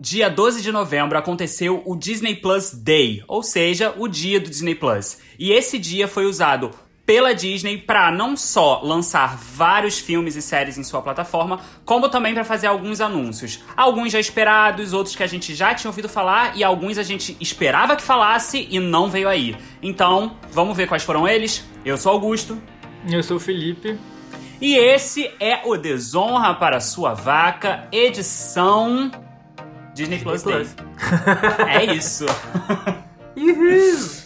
dia 12 de novembro aconteceu o Disney Plus Day, ou seja, o dia do Disney Plus. E esse dia foi usado pela Disney para não só lançar vários filmes e séries em sua plataforma, como também para fazer alguns anúncios. Alguns já esperados, outros que a gente já tinha ouvido falar e alguns a gente esperava que falasse e não veio aí. Então, vamos ver quais foram eles. Eu sou Augusto. Eu sou o Felipe. E esse é o Desonra para Sua Vaca, edição Disney Plus Day. é isso. Uhul.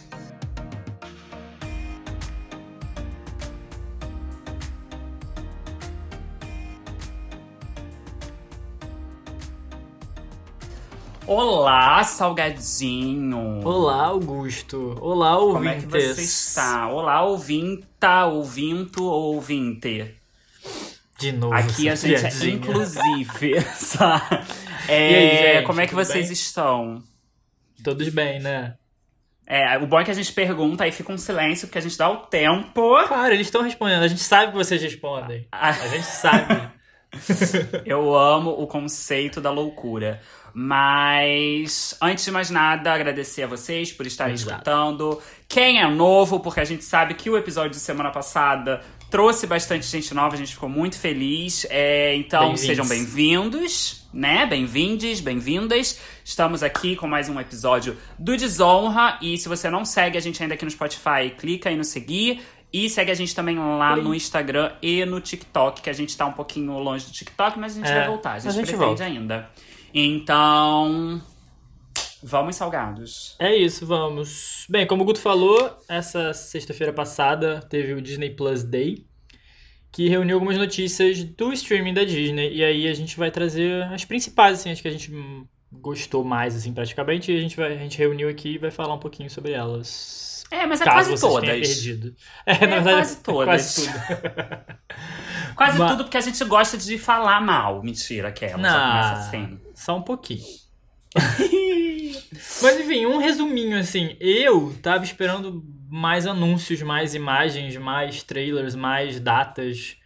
Olá, salgadinho. Olá, Augusto. Olá, ouvintes. Como é que você está? Olá, ouvinta, ouvinto, ouvinte. De novo, Aqui a gente é piadinha. inclusive. sabe? É, E aí, gente, como é que vocês bem? estão? Todos bem, né? É, o bom é que a gente pergunta e fica um silêncio, porque a gente dá o tempo. Claro, eles estão respondendo. A gente sabe que vocês respondem. Ah. A gente sabe. Eu amo o conceito da loucura. Mas, antes de mais nada, agradecer a vocês por estarem Exato. escutando. Quem é novo, porque a gente sabe que o episódio de semana passada trouxe bastante gente nova, a gente ficou muito feliz. É, então, Bem-vindos. sejam bem-vindos, né? Bem-vindes, bem-vindas. Estamos aqui com mais um episódio do Desonra. E se você não segue a gente ainda aqui no Spotify, clica aí no seguir. E segue a gente também lá Oi. no Instagram e no TikTok, que a gente tá um pouquinho longe do TikTok, mas a gente É, vai voltar. A gente, a gente pretende volta. ainda. Então. Vamos salgados. É isso, vamos. Bem, como o Guto falou, essa sexta-feira passada teve o Disney Plus Day, que reuniu algumas notícias do streaming da Disney. E aí a gente vai trazer as principais, assim, as que a gente gostou mais, assim, praticamente. E a gente, vai, a gente reuniu aqui e vai falar um pouquinho sobre elas. É, mas é caso quase todas. perdido. É, na É, verdade, quase todas. Quase tudo. Quase Mas- tudo porque a gente gosta de falar mal. Mentira, aquela. Já começa assim. Só um pouquinho. Mas enfim, um resuminho assim. Eu tava esperando mais anúncios, mais imagens, mais trailers, mais datas.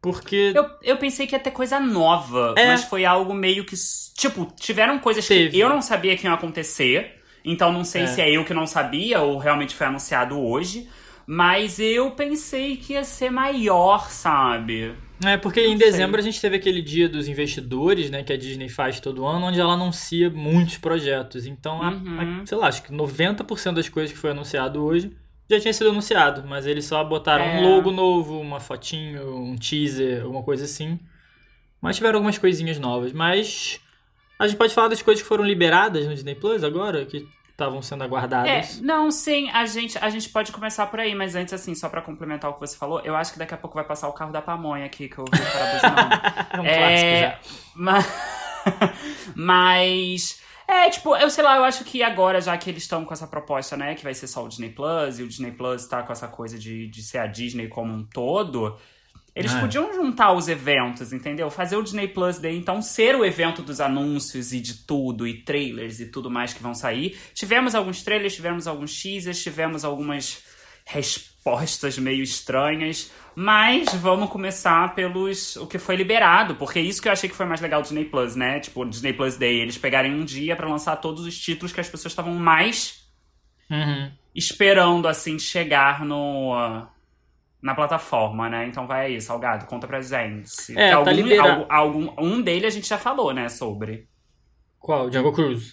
Porque. Eu, eu pensei que ia ter coisa nova, É. mas foi algo meio que. Tipo, tiveram coisas Teve. que eu não sabia que iam acontecer. Então não sei É. se é eu que não sabia ou realmente foi anunciado hoje. Mas eu pensei que ia ser maior, sabe? É, porque em Não sei. dezembro a gente teve aquele dia dos investidores, né, que a Disney faz todo ano, onde ela anuncia muitos projetos. Então, a- Uhum. a- sei lá, acho que 90% das coisas que foi anunciado hoje já tinha sido anunciado, mas eles só botaram É. um logo novo, uma fotinho, um teaser, alguma coisa assim. Mas tiveram algumas coisinhas novas. Mas a gente pode falar das coisas que foram liberadas no Disney Plus agora, que estavam sendo É, aguardadas. não, sim, a gente, a gente pode começar por aí, mas antes, assim, só pra complementar o que você falou, eu acho que daqui a pouco vai passar o carro da pamonha aqui, que eu vi para. É um É, clássico já. ma- Mas. É, tipo, eu sei lá, eu acho que agora, já que eles estão com essa proposta, né, que vai ser só o Disney Plus, e o Disney Plus tá com essa coisa de, de ser a Disney como um todo, eles Ah, é. podiam juntar os eventos, entendeu? Fazer o Disney Plus Day, então, ser o evento dos anúncios e de tudo, e trailers e tudo mais que vão sair. Tivemos alguns trailers, tivemos alguns teasers, tivemos algumas respostas meio estranhas, mas vamos começar pelos o que foi liberado, porque isso que eu achei que foi mais legal do Disney Plus, né? Tipo, o Disney Plus Day, eles pegarem um dia pra lançar todos os títulos que as pessoas estavam mais Uhum. esperando assim chegar no na plataforma, né? Então vai aí, Salgado, conta pra gente. É, tá algum, libera- algum, um dele a gente já falou, né, sobre. Qual? Jungle Cruise.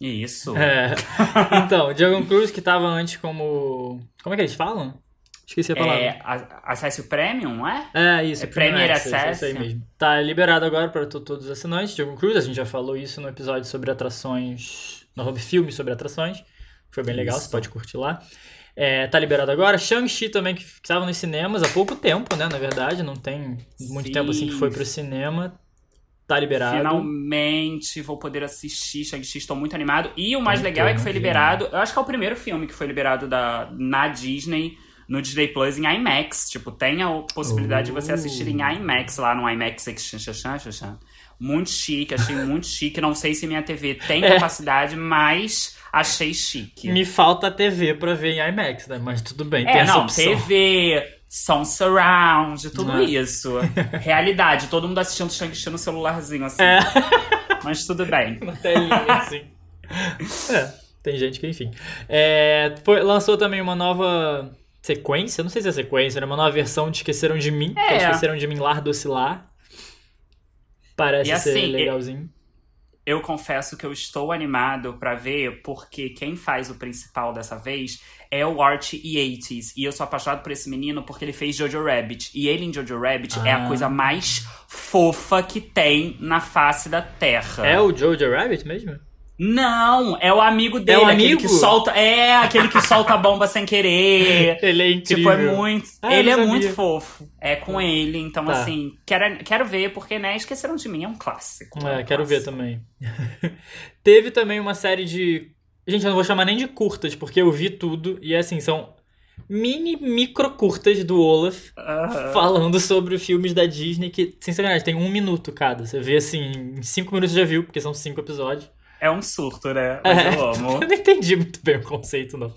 Isso. É. Então, Dragon Cruise que tava antes como. Como é que eles falam? Esqueci a palavra. É, acesso premium, não é? É, isso. É Premier Access, é. Isso aí mesmo. Tá liberado agora para to- todos os assinantes. Dragon Cruise, a gente já falou isso no episódio sobre atrações. No filme sobre atrações. Foi bem legal, Isso. você pode curtir lá. É, tá liberado agora. Shang-Chi também, que estava nos cinemas há pouco tempo, né? Na verdade, não tem muito Sim. tempo assim que foi pro cinema. Tá liberado. Finalmente vou poder assistir Shang-Chi, estou muito animado. E o mais Muito, legal é que foi liberado. Eu acho que é o primeiro filme que foi liberado da, na Disney, no Disney Plus, em IMAX. Tipo, tem a possibilidade de você assistir em IMAX lá no IMAX. Muito chique, achei muito chique. Não sei se minha TV tem É. capacidade, mas achei chique. Me falta TV pra ver em IMAX, né? Mas tudo bem, tem É, essa não, opção. TV, som surround, tudo Ah. isso. Realidade, todo mundo assistindo Shang-Chi no celularzinho, assim. É. Mas tudo bem. Na telinha, assim. É, tem gente que, enfim. É, foi- lançou também uma nova sequência, não sei se é sequência, né? Uma nova versão de Esqueceram de Mim, que é É. Esqueceram de Mim Lar Docilar. Parece E ser assim, legalzinho. Eu confesso que eu estou animado pra ver, porque quem faz o principal dessa vez é o Art Yates. E eu sou apaixonado por esse menino porque ele fez Jojo Rabbit. E ele em Jojo Rabbit é Ah. a coisa mais fofa que tem na face da Terra. É o Jojo Rabbit mesmo? Não, é o amigo dele, É o aquele amigo? que solta. É, aquele que solta a bomba sem querer. Ele é incrível. Tipo, é muito. Ah, ele é muito fofo. É com ele. Então, Tá. assim, quero, quero ver, porque, né, esqueceram de mim, é um clássico. É, um quero ver também. Teve também uma série de. Gente, eu não vou chamar nem de curtas, porque eu vi tudo. E assim, são mini micro curtas do Olaf falando sobre filmes da Disney que, sem sacanagem, tem um minuto cada. Você vê assim, em cinco minutos já viu, porque são cinco episódios. É um surto, né? Mas É, eu amo. Eu não entendi muito bem o conceito, não.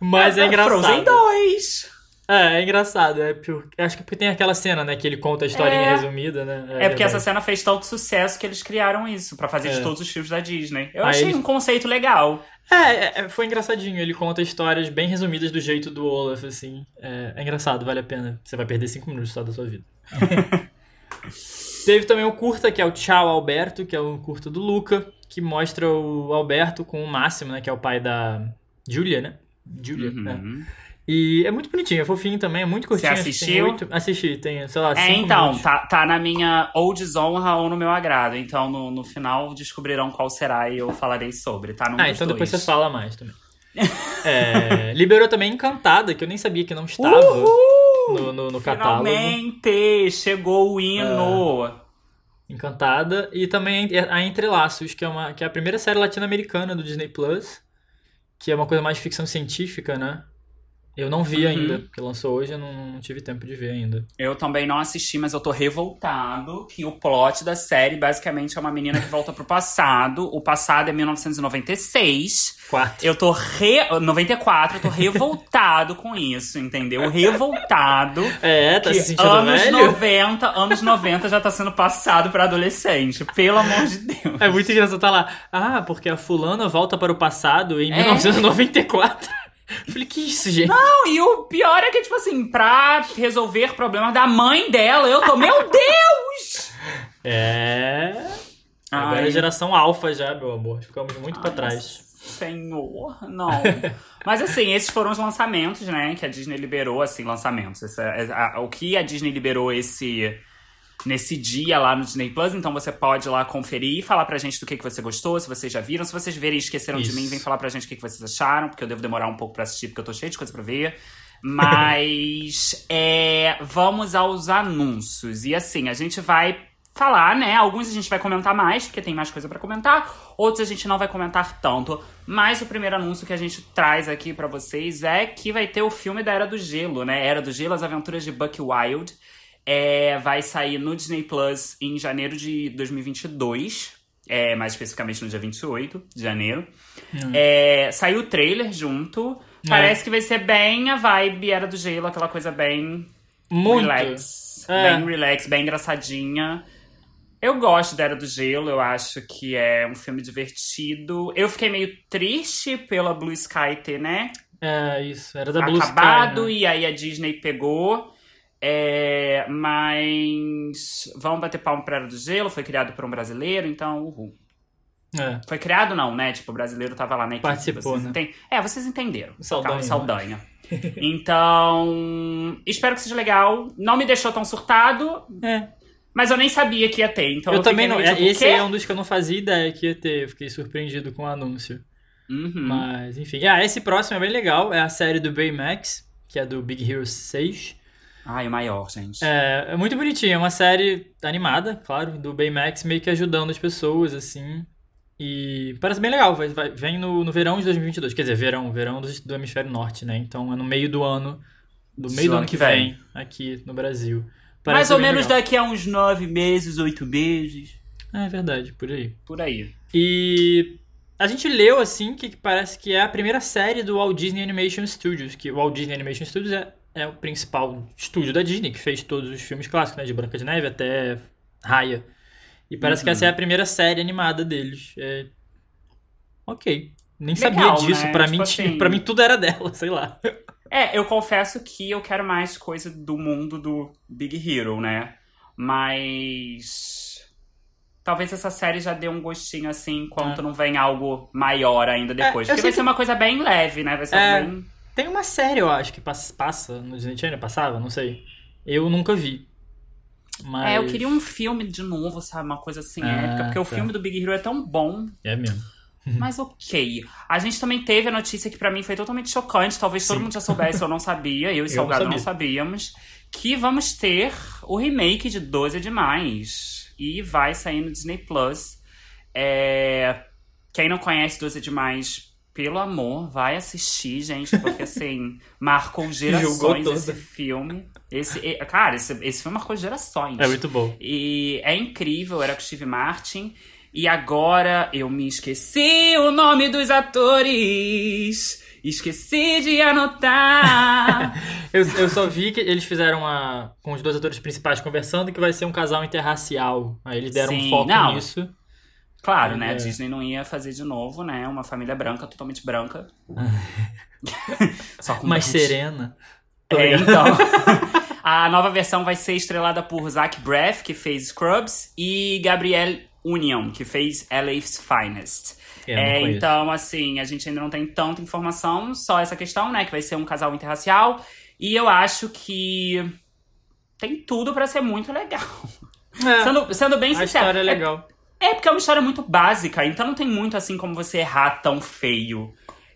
Mas é, engraçado. Frozen 2. É, é engraçado. É por- Acho que porque tem aquela cena, né? Que ele conta a historinha É. resumida, né? É, porque essa verdade. cena fez tanto sucesso que eles criaram isso pra fazer É. de todos os filmes da Disney. Eu Aí achei ele- um conceito legal. É, é, é, foi engraçadinho. Ele conta histórias bem resumidas do jeito do Olaf, assim. É, é engraçado, vale a pena. Você vai perder cinco minutos só da sua vida. Teve também o curta, que é o Tchau Alberto, que é o curta do Luca, que mostra o Alberto com o Máximo, né? Que é o pai da Julia, né? Julia, né? Uhum. E é muito bonitinho, é fofinho também, é muito curtinho. acho que tem assistiu? oito- Assisti, tem, sei lá, É, então, minutos. tá, tá na minha ou desonra ou no meu agrado. Então, no, no final, descobrirão qual será e eu falarei sobre, tá? Ah, então depois você dois. fala mais também. É, liberou também Encantada, que eu nem sabia que não estava Uhul! No, no, no catálogo. Finalmente! Chegou o hino! Encantada. E também a Entrelaços, que é, uma, que é a primeira série latino-americana do Disney Plus, que é uma coisa mais de ficção científica, né? Eu não vi Uhum. ainda, porque lançou hoje, eu não, não tive tempo de ver ainda. Eu também não assisti, mas eu tô revoltado que o plot da série basicamente é uma menina que volta pro passado. O passado é 1996. Quarto. Eu tô re... 94, eu tô revoltado com isso, entendeu? Revoltado. É, tá se sentindo anos velho? 90, anos 90 já tá sendo passado pra adolescente. Pelo amor de Deus. É muito engraçado, tá lá. Ah, porque a fulana volta para o passado em É. 1994. Eu falei, que isso, gente? Não, e o pior é que, tipo assim, pra resolver problemas da mãe dela, eu tô. Meu Deus! É. Agora Ai. é geração alfa já, meu amor. Ficamos muito pra Ai, trás. Senhor, não. Mas assim, esses foram os lançamentos, né? Que a Disney liberou, assim, lançamentos. Essa- é- a- o que a Disney liberou esse nesse dia lá no Disney Plus, então você pode lá conferir e falar pra gente do que, que você gostou, se vocês já viram. Se vocês verem e esqueceram de Isso. mim, vem falar pra gente o que, que vocês acharam, porque eu devo demorar um pouco pra assistir, porque eu tô cheio de coisa pra ver. Mas é, vamos aos anúncios. E assim, a gente vai falar, né? Alguns a gente vai comentar mais, porque tem mais coisa pra comentar. Outros a gente não vai comentar tanto. Mas o primeiro anúncio que a gente traz aqui pra vocês é que vai ter o filme da Era do Gelo, né? Era do Gelo, As Aventuras de Buck Wild. É, vai sair no Disney Plus em janeiro de 2022. É, mais especificamente no dia 28 de janeiro. É, saiu o trailer junto. Parece que vai ser bem a vibe Era do Gelo, aquela coisa bem Muito. relax. É. Bem relax, bem engraçadinha. Eu gosto da Era do Gelo, eu acho que é um filme divertido. Eu fiquei meio triste pela Blue Sky ter, né? É, isso. Era da Blue acabado, Sky, né? e aí a Disney pegou. É, mas vamos bater palmo pra Era do Gelo, foi criado por um brasileiro, então uhul. É. Foi criado não, né? Tipo, o brasileiro tava lá na equipe. Participou, vocês né? enten- É, vocês entenderam. Saldanha, Saldanha. então, espero que seja legal. Não me deixou tão surtado, É. mas eu nem sabia que ia ter. Então eu, eu, também não. meio tipo, Esse "Quê?" aí é um dos que eu não fazia ideia que ia ter. Eu fiquei surpreendido com o anúncio. Uhum. Mas, enfim. Ah, esse próximo é bem legal. É a série do Baymax, que é do Big Hero 6. Ai, o maior, gente. É, é muito bonitinho. É uma série animada, claro, do Baymax, meio que ajudando as pessoas, assim. E parece bem legal. Vai, vai- vem no, no verão de 2022. Quer dizer, verão. Verão do, do hemisfério norte, né? Então é no meio do ano. Do meio do ano que que vem, aqui no Brasil. Mais Parece ou bem menos legal. daqui a uns nove meses, oito meses. É verdade, por aí. Por aí. E a gente leu assim que parece que é a primeira série do Walt Disney Animation Studios, que o Walt Disney Animation Studios é é o principal estúdio da Disney, que fez todos os filmes clássicos, né? De Branca de Neve até Raya. E parece uhum. que essa é a primeira série animada deles. É... Ok. Nem Legal, sabia disso. Né? Pra, tipo mim, assim... pra mim tudo era dela, sei lá. É, eu confesso que eu quero mais coisa do mundo do Big Hero, né? Mas. Talvez essa série já dê um gostinho assim, enquanto é. não vem algo maior ainda depois. É, Porque vai ser uma coisa bem leve, né? Vai ser é, bem. Tem uma série, eu acho, que passa no Disney Channel, passava, não sei. Eu nunca vi. Mas... É, eu queria um filme de novo, sabe? Uma coisa assim ah, épica. Porque tá. o filme do Big Hero é tão bom. É mesmo. Mas ok. A gente também teve a notícia que para mim foi totalmente chocante. Talvez Sim. todo mundo já soubesse, eu não sabia. Eu e Salgado não, não sabíamos. Que vamos ter o remake de 12 é Demais. E vai sair no Disney Plus. É... Quem não conhece 12 é Demais, pelo amor, vai assistir, gente. Porque assim, marcou gerações esse filme. Esse, cara, esse, esse filme marcou gerações. É muito bom. E é incrível, era com Steve Martin. E agora eu me esqueci o nome dos atores. Esqueci de anotar. eu, eu só vi que eles fizeram uma. com os dois atores principais conversando que vai ser um casal interracial. Aí eles deram Sim, um foco não. nisso. Claro, né? É. Disney não ia fazer de novo, né? Uma família branca, totalmente branca. Só com Mais serena. É, então. a nova versão vai ser estrelada por Zach Braff, que fez Scrubs, e Gabrielle Union, que fez LA's Finest. É, então, assim, a gente ainda não tem tanta informação, só essa questão, né? Que vai ser um casal interracial. E eu acho que tem tudo para ser muito legal. É, sendo, sendo bem sincero. A história é legal. É, é porque é uma história muito básica, então não tem muito assim como você errar tão feio.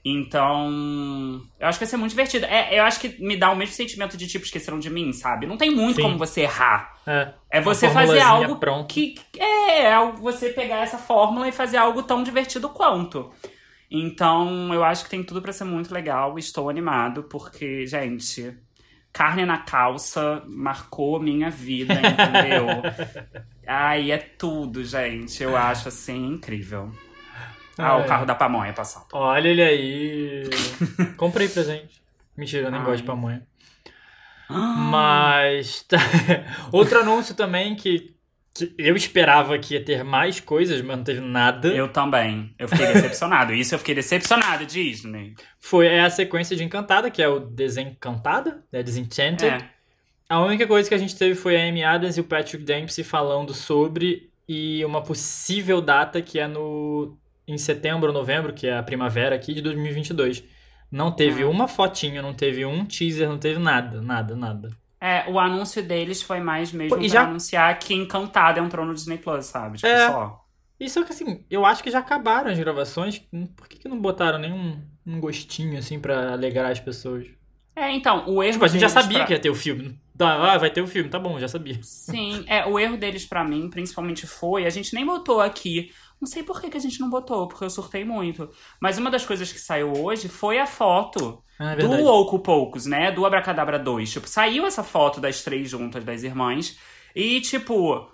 Então, eu acho que vai ser muito divertido. É, eu acho que me dá o mesmo sentimento de tipo, esqueceram de mim, sabe? Não tem muito Sim. como você errar. É, é você fazer algo pronto. que. É, é você pegar essa fórmula e fazer algo tão divertido quanto. Então, eu acho que tem tudo para ser muito legal. Estou animado, porque, gente, carne na calça marcou minha vida, entendeu? Ai, é tudo, gente. Eu acho assim incrível. Ah, o carro da pamonha passando. Olha ele aí. Comprei presente. Mentira, eu nem Ai. gosto de pamonha. Mas. Tá. Outro anúncio também que, que, eu esperava que ia ter mais coisas, mas não teve nada. Eu também. Eu fiquei decepcionado. Isso eu fiquei decepcionado, Disney. Foi é a sequência de Encantada, que é o Desencantada, né? Desenchanted. É. A única coisa que a gente teve foi a Amy Adams e o Patrick Dempsey falando sobre e uma possível data que é no em setembro ou novembro, que é a primavera aqui de 2022. Não teve ah. uma fotinha, não teve um teaser, não teve nada, nada, nada. É, o anúncio deles foi mais mesmo e já... anunciar que Encantada entrou no Disney Plus, sabe? Tipo, é... só. Isso que assim, eu acho que já acabaram as gravações. Por que, que não botaram nenhum um gostinho, assim, para alegrar as pessoas? É, então, o erro. Tipo, a gente já sabia pra... que ia ter o filme. Ah, vai ter o filme, tá bom, já sabia. Sim, é, o erro deles para mim, principalmente, foi. A gente nem botou aqui não sei por que, que a gente não botou, porque eu surtei muito. Mas uma das coisas que saiu hoje foi a foto ah, é do Oco Poucos, né? Do Abracadabra 2. Tipo, saiu essa foto das três juntas, das irmãs. E, tipo,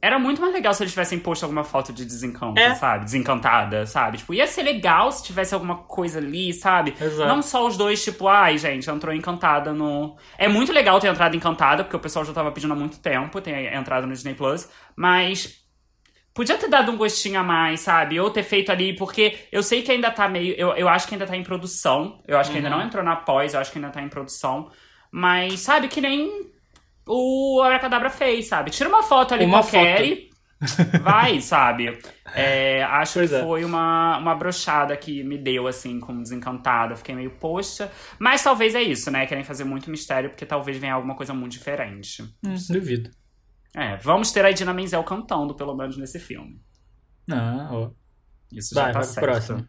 era muito mais legal se eles tivessem posto alguma foto de desencanto, é. sabe? Desencantada, sabe? Tipo, ia ser legal se tivesse alguma coisa ali, sabe? Exato. Não só os dois, tipo, ai, gente, entrou encantada no. É muito legal ter entrado encantada, porque o pessoal já tava pedindo há muito tempo, ter entrado no Disney Plus, mas Podia ter dado um gostinho a mais, sabe? Ou ter feito ali, porque eu sei que ainda tá meio. Eu, eu acho que ainda tá em produção. Eu acho que ainda não uhum. entrou na pós, eu acho que ainda tá em produção. Mas, sabe, que nem o Abracadabra fez, sabe? Tira uma foto ali uma qualquer foto. e vai, sabe? É, acho pois que é. foi uma, uma brochada que me deu, assim, como desencantada. Fiquei meio, poxa. Mas talvez é isso, né? Querem fazer muito mistério, porque talvez venha alguma coisa muito diferente. Hum, duvido. É, vamos ter a Idina Menzel cantando, pelo menos, nesse filme. Ah, ó. Isso vai, já tá certo. Próximo.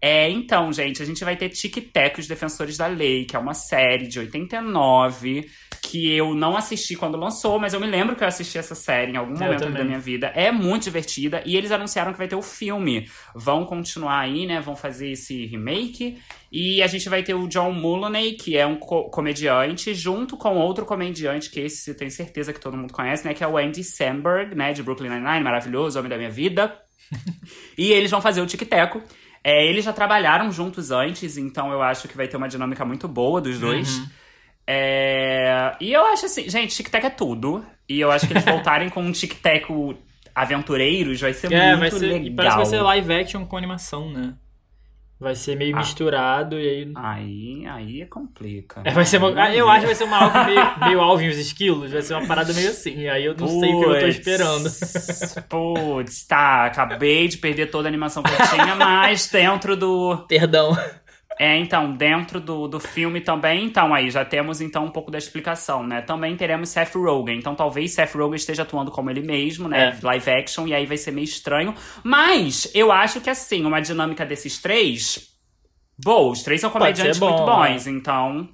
É, então, gente, a gente vai ter Tic Tac, Os Defensores da Lei, que é uma série de 89, que eu não assisti quando lançou, mas eu me lembro que eu assisti essa série em algum eu momento também. da minha vida. É muito divertida, e eles anunciaram que vai ter o filme. Vão continuar aí, né, vão fazer esse remake, e a gente vai ter o John Mulaney, que é um co comediante, junto com outro comediante, que esse eu tenho certeza que todo mundo conhece, né, que é o Andy Samberg, né, de Brooklyn Nine-Nine, maravilhoso, homem da minha vida. e eles vão fazer o Tic Teco. É, eles já trabalharam juntos antes, então eu acho que vai ter uma dinâmica muito boa dos dois. Uhum. É... E eu acho assim, gente, Tic Tac é tudo. E eu acho que eles voltarem com um Tic Tac aventureiros vai ser É, muito vai ser. legal. Parece que vai ser live action com animação, né? Vai ser meio Ah. misturado e aí. Aí, aí complica. É, vai ser uma, ah, eu acho que vai ser uma Alvin meio, meio Alvin e os esquilos, vai ser uma parada meio assim. E aí eu não sei o que eu tô Puts, esperando. Putz, tá. Acabei de perder toda a animação que eu tinha, mas dentro do. Perdão. É, então, dentro do, do filme também, então, aí já temos então um pouco da explicação, né? Também teremos Seth Rogen. Então talvez Seth Rogen esteja atuando como ele mesmo, né? É. Live action, e aí vai ser meio estranho. Mas eu acho que assim, uma dinâmica desses três. Boa, os três são comediantes bom, muito bons, né? então.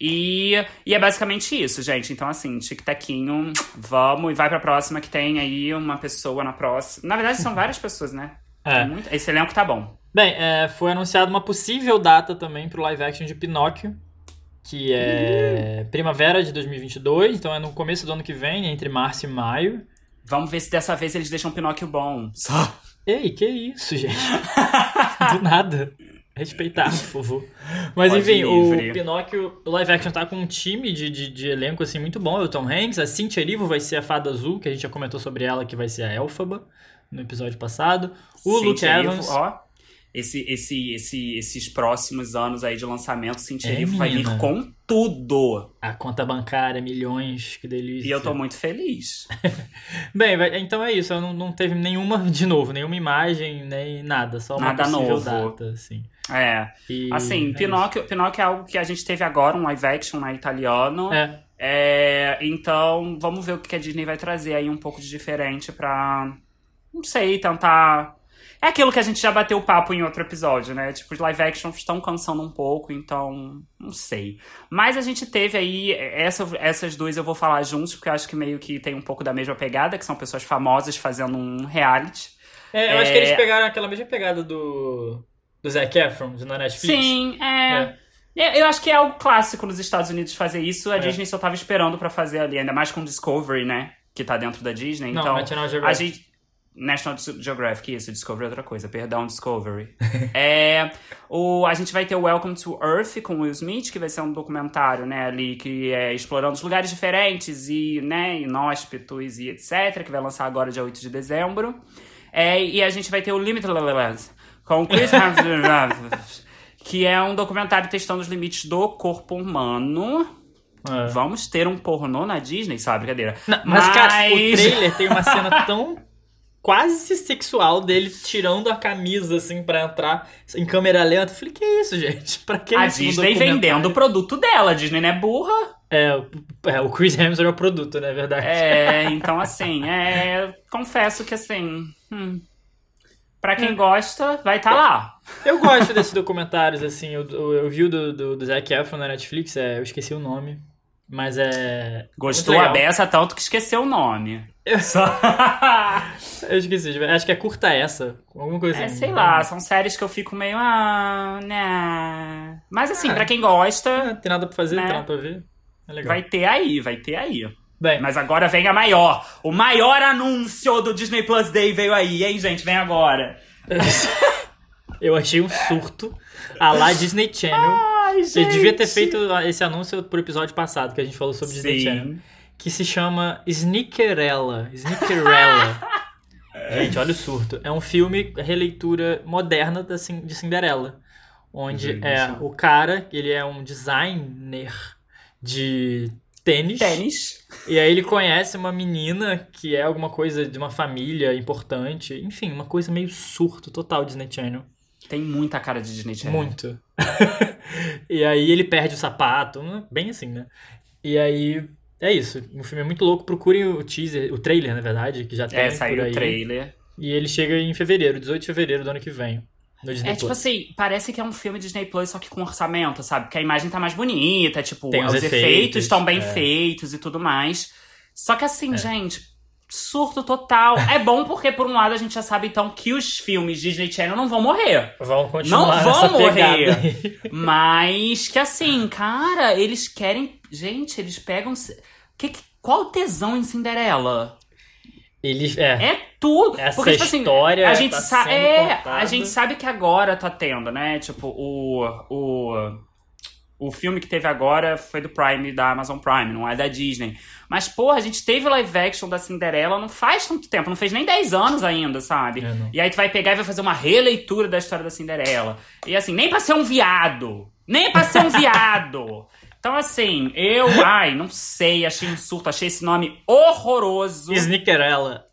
E, e é basicamente isso, gente. Então, assim, tic-taquinho, vamos e vai pra próxima que tem aí uma pessoa na próxima. Na verdade, são várias pessoas, né? É. Muito- Esse elenco tá bom. Bem, é, foi anunciada uma possível data também pro live action de Pinóquio, que é primavera de 2022, então é no começo do ano que vem, entre março e maio. Vamos ver se dessa vez eles deixam Pinóquio bom. Só. Ei, que isso, gente? Do nada. Respeitar, por favor. Mas Pode enfim, livre. o Pinóquio, o live action tá com um time de, de, de elenco assim muito bom. É o Tom Hanks, a Cynthia Erivo vai ser a Fada Azul, que a gente já comentou sobre ela, que vai ser a Elfaba no episódio passado. O Sim, Luke Evans. Ó, esse, esse, esse, esses próximos anos aí de lançamento, Cintia É, vai vir com tudo. A conta bancária, milhões, que delícia. E eu tô muito feliz. Bem, então é isso. Não, não teve nenhuma, de novo, nenhuma imagem, nem nada. Só uma Nada novo. data, assim. É. E Assim, é Pinóquio, Pinóquio é algo que a gente teve agora, um live action né, italiano. É, É, então, vamos ver o que a Disney vai trazer aí um pouco de diferente pra. Não sei, tentar. É aquilo que a gente já bateu o papo em outro episódio, né? Tipo, os live actions estão cansando um pouco, então. Não sei. Mas a gente teve aí. Essa, essas duas eu vou falar juntos, porque eu acho que meio que tem um pouco da mesma pegada, que são pessoas famosas fazendo um reality. É, eu acho É. que eles pegaram aquela mesma pegada do, do Zac Efron, na Netflix. Sim, é. Eu eu acho que é algo clássico nos Estados Unidos fazer isso. A É. Disney só tava esperando pra fazer ali, ainda mais com Discovery, né? Que tá dentro da Disney. Não, então, a gente. National Geographic, isso, Discovery é outra coisa, perdão, Discovery. é, o, a gente vai ter o Welcome to Earth com Will Smith, que vai ser um documentário, né, ali, que é explorando os lugares diferentes e, né, inóspitos e etc, que vai lançar agora dia 8 de dezembro. É, e a gente vai ter o Limitless com o Chris Hemsworth, que é um documentário testando os limites do corpo humano. É. Vamos ter um pornô na Disney, sabe? Brincadeira. Não, mas, cara, o trailer tem uma cena tão quase sexual dele tirando a camisa, assim, pra entrar em câmera lenta. Eu falei, que isso, gente? Pra que A isso no Disney vendendo o produto dela. A Disney não é burra. É, o- é, o Chris Hemsworth é o produto, né? É verdade. É, então assim, é, confesso que assim, hum, pra quem gosta, vai estar lá. Eu gosto desses documentários, assim. Eu, eu, eu vi o do, do, do Zac Efron na Netflix, é, eu esqueci o nome. Mas é. Gostou a beça tanto que esqueceu o nome. Eu- Só- Eu esqueci, acho que é curta essa. Alguma coisa é, assim. sei lá, são séries que eu fico meio, ah, né. Mas assim, Ah. pra quem gosta, É, tem nada pra fazer, Né? tem nada pra ver. É legal. vai ter aí, vai ter aí. Bem, Mas agora vem a maior. O maior anúncio do Disney Plus Day veio aí, hein, gente? Vem agora. eu achei um surto a lá Disney Channel. Ai, Você gente. devia ter feito esse anúncio pro episódio passado, que a gente falou sobre Disney Channel. Que se chama Sneakerella. Sneakerella. gente, olha o surto. É um filme, releitura moderna da de Cinderela. Onde é o cara, ele é um designer de tênis. Tênis. E aí ele conhece uma menina que é alguma coisa de uma família importante. Enfim, uma coisa meio surto total Disney Channel. Tem muita cara de Disney Channel. Muito. e aí ele perde o sapato, né? bem assim, né? E aí é isso. O filme é muito louco. Procurem o teaser, o trailer, na verdade, que já tem É, por saiu aí. o trailer. E ele chega em fevereiro, 18 de fevereiro do ano que vem. No Disney É tipo Plus. assim, parece que é um filme Disney Plus, só que com orçamento, sabe? Que a imagem tá mais bonita, tipo, Tem os os efeitos estão bem é. feitos e tudo mais. Só que assim, É. gente, surto total. é bom porque, por um lado, a gente já sabe então que os filmes Disney Channel não vão morrer. Vão continuar Não vão nessa morrer. Mas que assim, cara, eles querem. Gente, eles pegam. Que, que- qual o tesão em Cinderela? Eles, é, É tudo. Essa Porque, tipo assim, história a gente tá sa- é, contada. a gente sabe que agora tá tendo, né? Tipo, o. O. o filme que teve agora foi do Prime, da Amazon Prime, não é da Disney. Mas, porra, a gente teve live action da Cinderela não faz tanto tempo, não fez nem 10 anos ainda, sabe? É, e aí tu vai pegar e vai fazer uma releitura da história da Cinderela. E assim, nem pra ser um viado. Nem pra ser um viado. Então, assim, eu, ai, não sei, achei um surto, achei esse nome horroroso. Snickerella.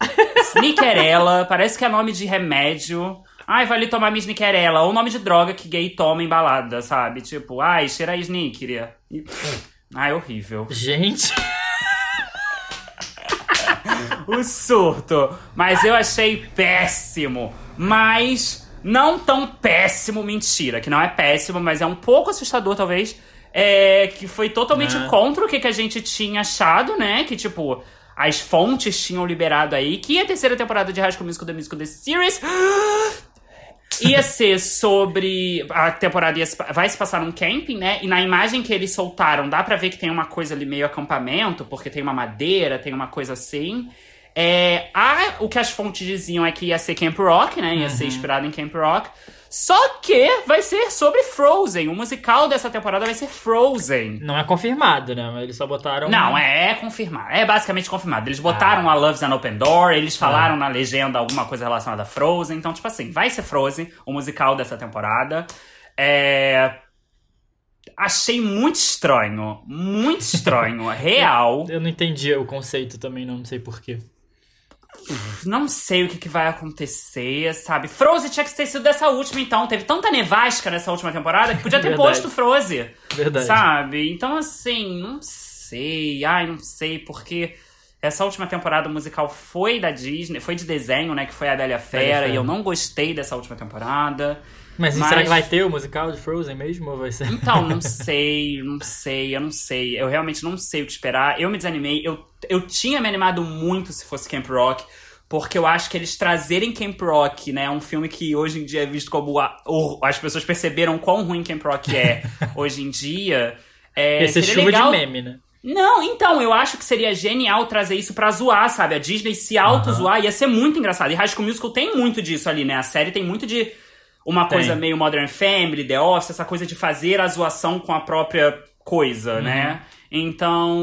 Snickerella, parece que é nome de remédio. Ai, vai ali tomar minha Snickerella. Ou nome de droga que gay toma em balada, sabe? Tipo, ai, cheira a Snicker. E- Ai, horrível. Gente. O surto. Mas eu achei péssimo. Mas não tão péssimo, mentira. Que não é péssimo, mas é um pouco assustador, talvez. É, que foi totalmente É. contra o que, que a gente tinha achado, né? Que, tipo, as fontes tinham liberado aí que a terceira temporada de High School Musical The Musical The Series ia ser sobre. A temporada ia se- vai se passar num camping, né? E na imagem que eles soltaram, dá pra ver que tem uma coisa ali meio acampamento, porque tem uma madeira, tem uma coisa assim. É, a- o que as fontes diziam é que ia ser Camp Rock, né? Ia ser inspirado em Camp Rock. Só que vai ser sobre Frozen. O musical dessa temporada vai ser Frozen. Não é confirmado, né? Eles só botaram. Não, é, é confirmado. É basicamente confirmado. Eles botaram a Love's an Open Door, eles falaram na legenda alguma coisa relacionada a Frozen. Então, tipo assim, vai ser Frozen, o musical dessa temporada. É. Achei muito estranho. Muito estranho. Real. Eu não entendi o conceito também, não, não sei porquê. Não sei o que, que vai acontecer, sabe? Frozen tinha que ter sido dessa última, então. Teve tanta nevasca nessa última temporada que podia ter Verdade. posto Frozen. Verdade. Sabe? Então, assim, não sei. Ai, não sei, porque essa última temporada musical foi da Disney, foi de desenho, né? Que foi a Bela Fera, Fera. e eu não gostei dessa última temporada. Mas, Mas- será que vai ter o musical de Frozen mesmo? Ou vai ser. Então, não sei, não sei, eu não sei. Eu realmente não sei o que esperar. Eu me desanimei. Eu, eu tinha me animado muito se fosse Camp Rock. Porque eu acho que eles trazerem Camp Rock, né? Um filme que hoje em dia é visto como. a- o- as pessoas perceberam quão ruim Camp Rock é hoje em dia. É, Ia ser seria chuva legal- de meme, né? Não, então, eu acho que seria genial trazer isso pra zoar, sabe? A Disney se auto-zoar ia ser muito engraçado. E High School Musical tem muito disso ali, né? A série tem muito de uma Tem. coisa meio Modern Family, The Office, essa coisa de fazer a zoação com a própria coisa, né? Então,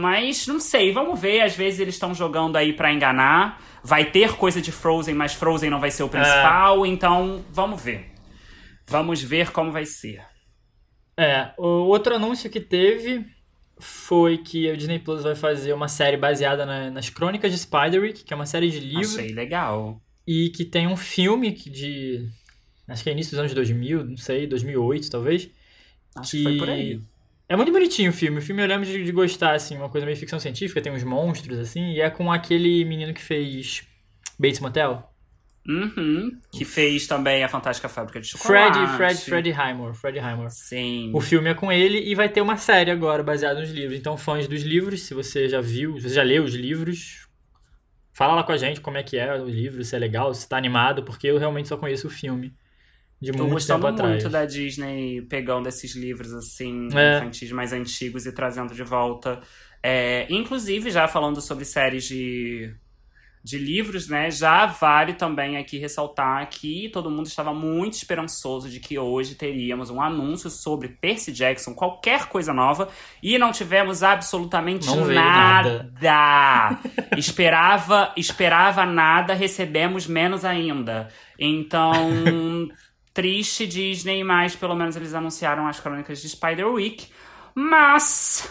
mas não sei, vamos ver. Às vezes eles estão jogando aí pra enganar. Vai ter coisa de Frozen, mas Frozen não vai ser o principal, então vamos ver. Vamos ver como vai ser. É, o outro anúncio que teve foi que a Disney Plus vai fazer uma série baseada na- nas Crônicas de Spiderwick, que é uma série de livros, Achei legal. e que tem um filme de. Acho que é início dos anos 2000, não sei, 2008 talvez. Acho que, foi por aí. É muito bonitinho o filme. O filme eu lembro de, de gostar, assim, uma coisa meio ficção científica, tem uns monstros, assim, e é com aquele menino que fez Bates Motel. Uhum. Que fez também a Fantástica Fábrica de Chocolate. Fred, Fred, Fred Highmore, Fred Highmore. Sim. O filme é com ele e vai ter uma série agora baseada nos livros. Então, fãs dos livros, se você já viu, se você já leu os livros, fala lá com a gente como é que é o livro, se é legal, se tá animado, porque eu realmente só conheço o filme de Tô muito tempo atrás. muito da Disney pegando esses livros assim, É. infantis mais antigos e trazendo de volta. É, inclusive, já falando sobre séries de, de livros, né? Já vale também aqui ressaltar que todo mundo estava muito esperançoso de que hoje teríamos um anúncio sobre Percy Jackson, qualquer coisa nova, e não tivemos absolutamente Não nada. nada. esperava, esperava nada, recebemos menos ainda. Então, triste Disney, mas pelo menos eles anunciaram as crônicas de Spider-Week. Mas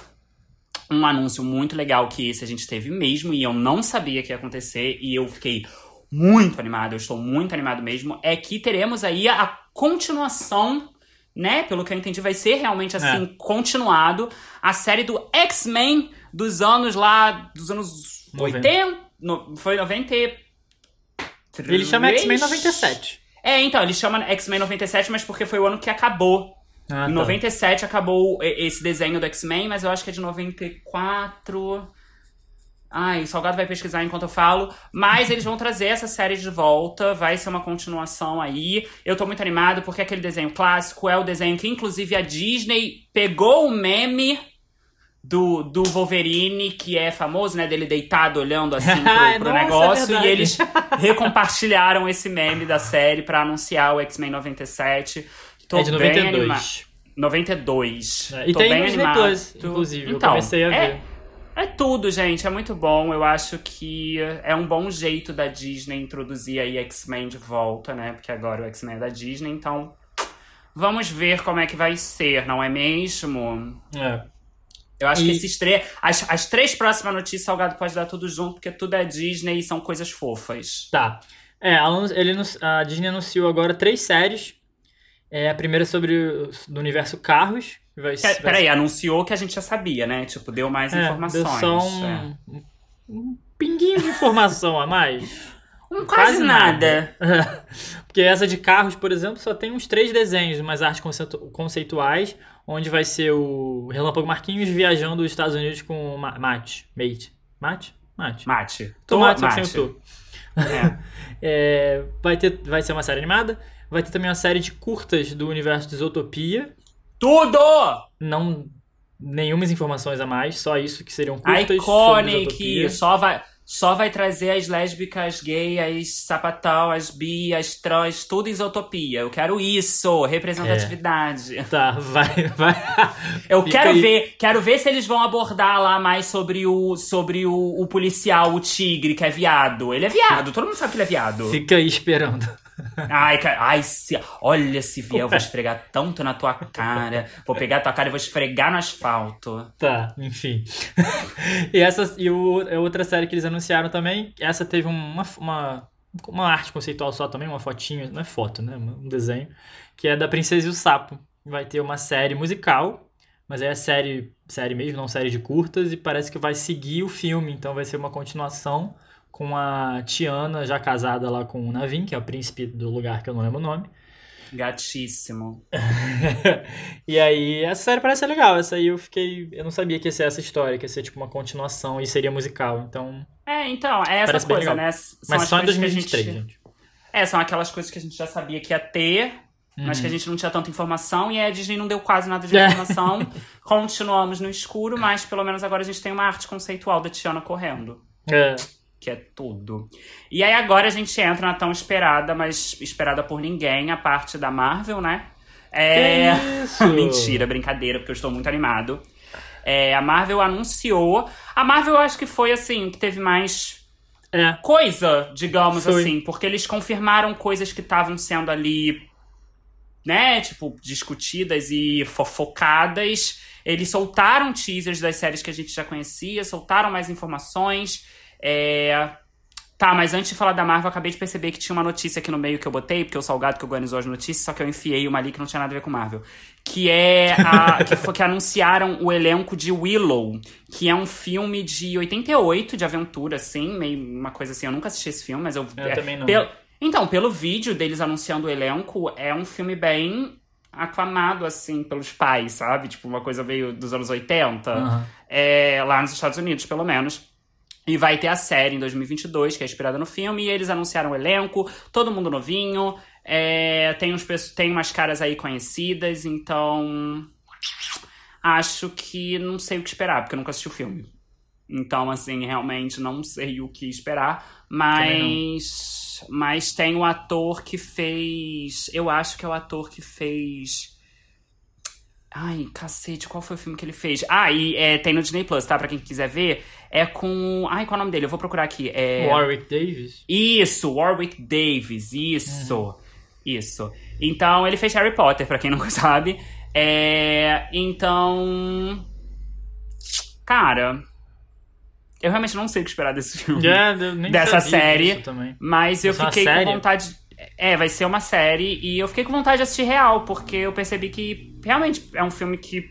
um anúncio muito legal que esse a gente teve mesmo e eu não sabia que ia acontecer e eu fiquei muito animado, eu estou muito animado mesmo, é que teremos aí a continuação, né? Pelo que eu entendi, vai ser realmente assim, continuado, a série do X-Men dos anos lá, dos anos 90. 80, no- foi 90 e- Ele chama X-Men 97. É, então, ele chama X-Men 97, mas porque foi o ano que acabou. Ah, Em tá. 97 acabou e- esse desenho do X-Men, mas eu acho que é de 94. Ai, o Salgado vai pesquisar enquanto eu falo. Mas eles vão trazer essa série de volta. Vai ser uma continuação aí. Eu tô muito animado porque aquele desenho clássico é o desenho que, inclusive, a Disney pegou o meme do, do Wolverine, que é famoso, né? Dele deitado olhando assim Ai, pro, pro nossa, é negócio. verdade. e eles recompartilharam esse meme da série pra anunciar o X-Men 97. Tô é de bem 92. anima- 92. É, e Tô tem bem animado. Plus, inclusive. eu Então, comecei a é- ver. É tudo, gente. É muito bom. Eu acho que é um bom jeito da Disney introduzir aí X-Men de volta, né? Porque agora o X-Men é da Disney, então vamos ver como é que vai ser, não é mesmo? É. Eu acho E- que esses três. As, as três próximas notícias, Salgado pode dar tudo junto, porque tudo é Disney e são coisas fofas. Tá. É, ela- ele, a Disney anunciou agora três séries. É, a primeira sobre o do universo Carros. Vai, vai Peraí, anunciou que a gente já sabia, né? Tipo, deu mais É, informações. Deu só um, um pinguinho de informação a mais. É. Um quase, nada. Porque essa de carros, por exemplo, só tem uns três desenhos, umas artes conceitu- conceituais, onde vai ser o Relâmpago Marquinhos viajando os Estados Unidos com o Ma- Mate. Mate. Mate? Mate. Mate. Tomate, que Mate. o tu. É. É, vai, ter, vai ser uma série animada. Vai ter também uma série de curtas do universo de Isotopia. Tudo! Não. Nenhumas informações a mais, só isso que seriam curtas. Iconic! Só vai, só vai trazer as lésbicas, gays, as sapatão, as bi, as trans, tudo isotopia. Eu quero isso! Representatividade. Tá, vai. vai. Eu Fica quero aí. ver, quero ver se eles vão abordar lá mais sobre o sobre o, o policial, o tigre, que é viado. Ele é viado, todo mundo sabe que ele é viado. Fica aí esperando. Ai, cara, ai, se, olha, se vier, eu vou esfregar tanto na tua cara. Vou pegar a tua cara e vou esfregar no asfalto. Tá, enfim. e essa e o, a outra série que eles anunciaram também, essa teve uma, uma, uma arte conceitual só também, uma fotinha, não é foto, né? Um desenho, que é da Princesa e o Sapo. Vai ter uma série musical, mas é série, série mesmo, não série de curtas, e parece que vai seguir o filme, então vai ser uma continuação com a Tiana já casada lá com o Navin, que é o príncipe do lugar que eu não lembro o nome. Gatíssimo. e aí, essa série parece ser legal. Essa aí eu fiquei. Eu não sabia que ia ser essa história, que ia ser tipo uma continuação e seria musical. Então. É, então, é essa Parece coisa, né? São Mas as só em coisas que a 2023, gente- gente. É, são aquelas coisas que a gente já sabia que ia ter, mas Uhum. que a gente não tinha tanta informação, e a Disney não deu quase nada de É. informação. Continuamos no escuro, mas pelo menos agora a gente tem uma arte conceitual da Tiana correndo. É. Que é tudo. E aí agora a gente entra na tão esperada, mas esperada por ninguém, a parte da Marvel, né? É. Mentira, brincadeira, porque eu estou muito animado. É, a Marvel anunciou. A Marvel eu acho que foi assim, que teve mais É. coisa, digamos Foi. assim, porque eles confirmaram coisas que estavam sendo ali, né, tipo, discutidas e fofocadas. Eles soltaram teasers das séries que a gente já conhecia, soltaram mais informações. É... Tá, mas antes de falar da Marvel, eu acabei de perceber que tinha uma notícia aqui no meio que eu botei, porque o Salgado que organizou as notícias, só que eu enfiei uma ali que não tinha nada a ver com Marvel. Que é a, que, foi, que anunciaram o elenco de Willow, que é um filme de 88, de aventura, assim, meio uma coisa assim. Eu nunca assisti esse filme, mas eu. Eu é, também não. pelo- então, pelo vídeo deles anunciando o elenco, é um filme bem aclamado, assim, pelos pais, sabe? Tipo, uma coisa meio dos anos 80 Aham. é, lá nos Estados Unidos, pelo menos. E vai ter a série em 2022, que é inspirada no filme, e eles anunciaram o elenco, todo mundo novinho, é, tem, uns, tem umas caras aí conhecidas, então. Acho que não sei o que esperar, porque eu nunca assisti o filme. Então, assim, realmente não sei o que esperar, mas. Mas tem o ator que fez. Eu acho que é o ator que fez. Ai, cacete, qual foi o filme que ele fez? Ah, e é, tem no Disney Plus, tá? Pra quem quiser ver. É com. Ai, qual é o nome dele? Eu vou procurar aqui. É... Warwick Davis. Isso, Warwick Davis, isso. Isso. Então, ele fez Harry Potter, pra quem não sabe. É, então. Cara. Eu realmente não sei o que esperar desse filme. É, eu Dessa série. Mas eu uma fiquei com vontade. É, vai ser uma série. E eu fiquei com vontade de assistir real, porque eu percebi que realmente é um filme que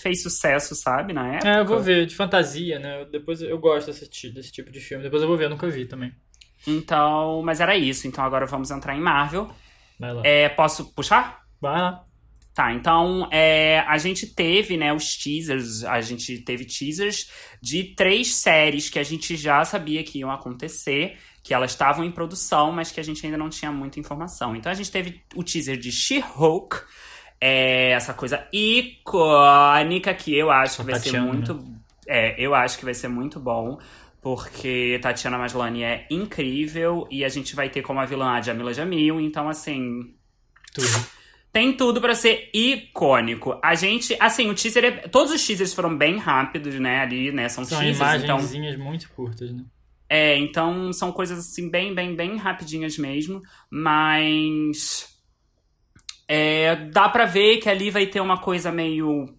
fez sucesso, sabe, na época. É, eu vou ver, de fantasia, né? Eu- Depois eu gosto desse, desse tipo de filme. Depois eu vou ver, eu nunca vi também. Então, mas era isso. Então agora vamos entrar em Marvel. Vai lá. É, posso puxar? Vai lá. Tá, então é, a gente teve, né, os teasers, a gente teve teasers de três séries que a gente já sabia que iam acontecer, que elas estavam em produção, mas que a gente ainda não tinha muita informação. Então a gente teve o teaser de She-Hulk, é, essa coisa icônica que eu acho que vai ser Tatiana, muito. É, eu acho que vai ser muito bom. Porque Tatiana Maslany é incrível e a gente vai ter como a vilã a Jamila Jamil, então assim, Tudo. Tem tudo pra ser icônico. A gente, assim, o teaser é, todos os teasers foram bem rápidos, né, ali, né, são, São teasers, então imagenzinhas muito curtas, né? É, então são coisas assim bem, bem, bem rapidinhas mesmo, mas é, dá pra ver que ali vai ter uma coisa meio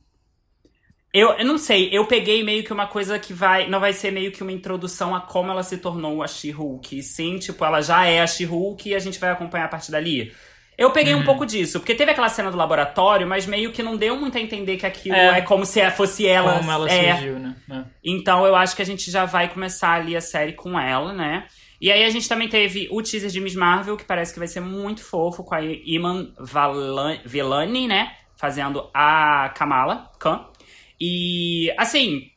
eu, eu não sei, eu peguei meio que uma coisa que vai. Não vai ser meio que uma introdução a como ela se tornou a She-Hulk. Sim, tipo, ela já é a She-Hulk e a gente vai acompanhar a partir dali. Eu peguei um Uhum. pouco disso, porque teve aquela cena do laboratório, mas meio que não deu muito a entender que aquilo É. é, como se fosse ela. Como ela é, surgiu, né? É. então eu acho que a gente já vai começar ali a série com ela, né? E aí a gente também teve o teaser de Miss Marvel, que parece que vai ser muito fofo, com a Iman Vellani, né? Fazendo a Kamala Khan. E, assim,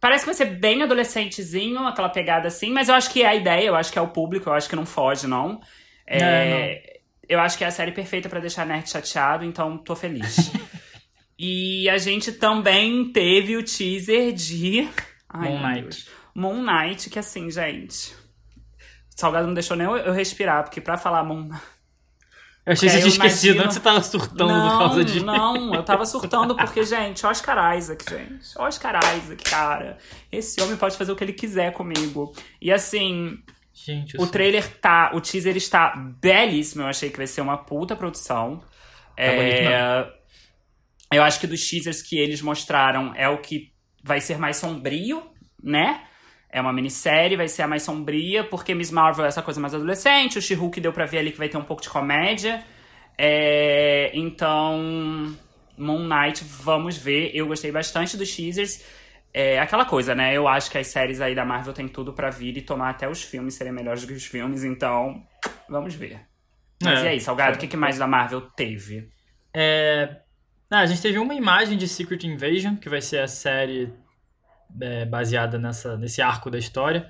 parece que vai ser bem adolescentezinho, aquela pegada assim, mas eu acho que é a ideia, eu acho que é o público, eu acho que não foge, não. É, É, Eu acho que é a série perfeita pra deixar nerd chateado, então tô feliz. e a gente também teve o teaser de. Ai, Moon Knight. Moon Knight, que assim, gente. O Salgado não deixou nem eu, respirar, porque pra falar Moon Eu achei que É, você eu tinha esquecido imagino- antes você tava surtando não, por causa disso. Não, eu tava surtando porque, gente, Oscar Isaac, gente. Oscar Isaac, cara. Esse homem pode fazer o que ele quiser comigo. E assim, Gente, o sei. trailer tá. O teaser está belíssimo. Eu achei que vai ser uma puta produção. Tá bonito eu acho que dos teasers que eles mostraram é o que vai ser mais sombrio, né? É uma minissérie, vai ser a mais sombria, porque Miss Marvel é essa coisa mais adolescente, o She-Hulk deu pra ver ali que vai ter um pouco de comédia. É, então, Moon Knight, vamos ver. Eu gostei bastante dos teasers. É aquela coisa, né? Eu acho que as séries aí da Marvel tem tudo pra vir e tomar até os filmes serem melhores do que os filmes, então vamos ver. Mas É. e aí, Salgado, o que, que mais da Marvel teve? É... Ah, a gente teve uma imagem de Secret Invasion, que vai ser a série é, baseada nessa, nesse arco da história,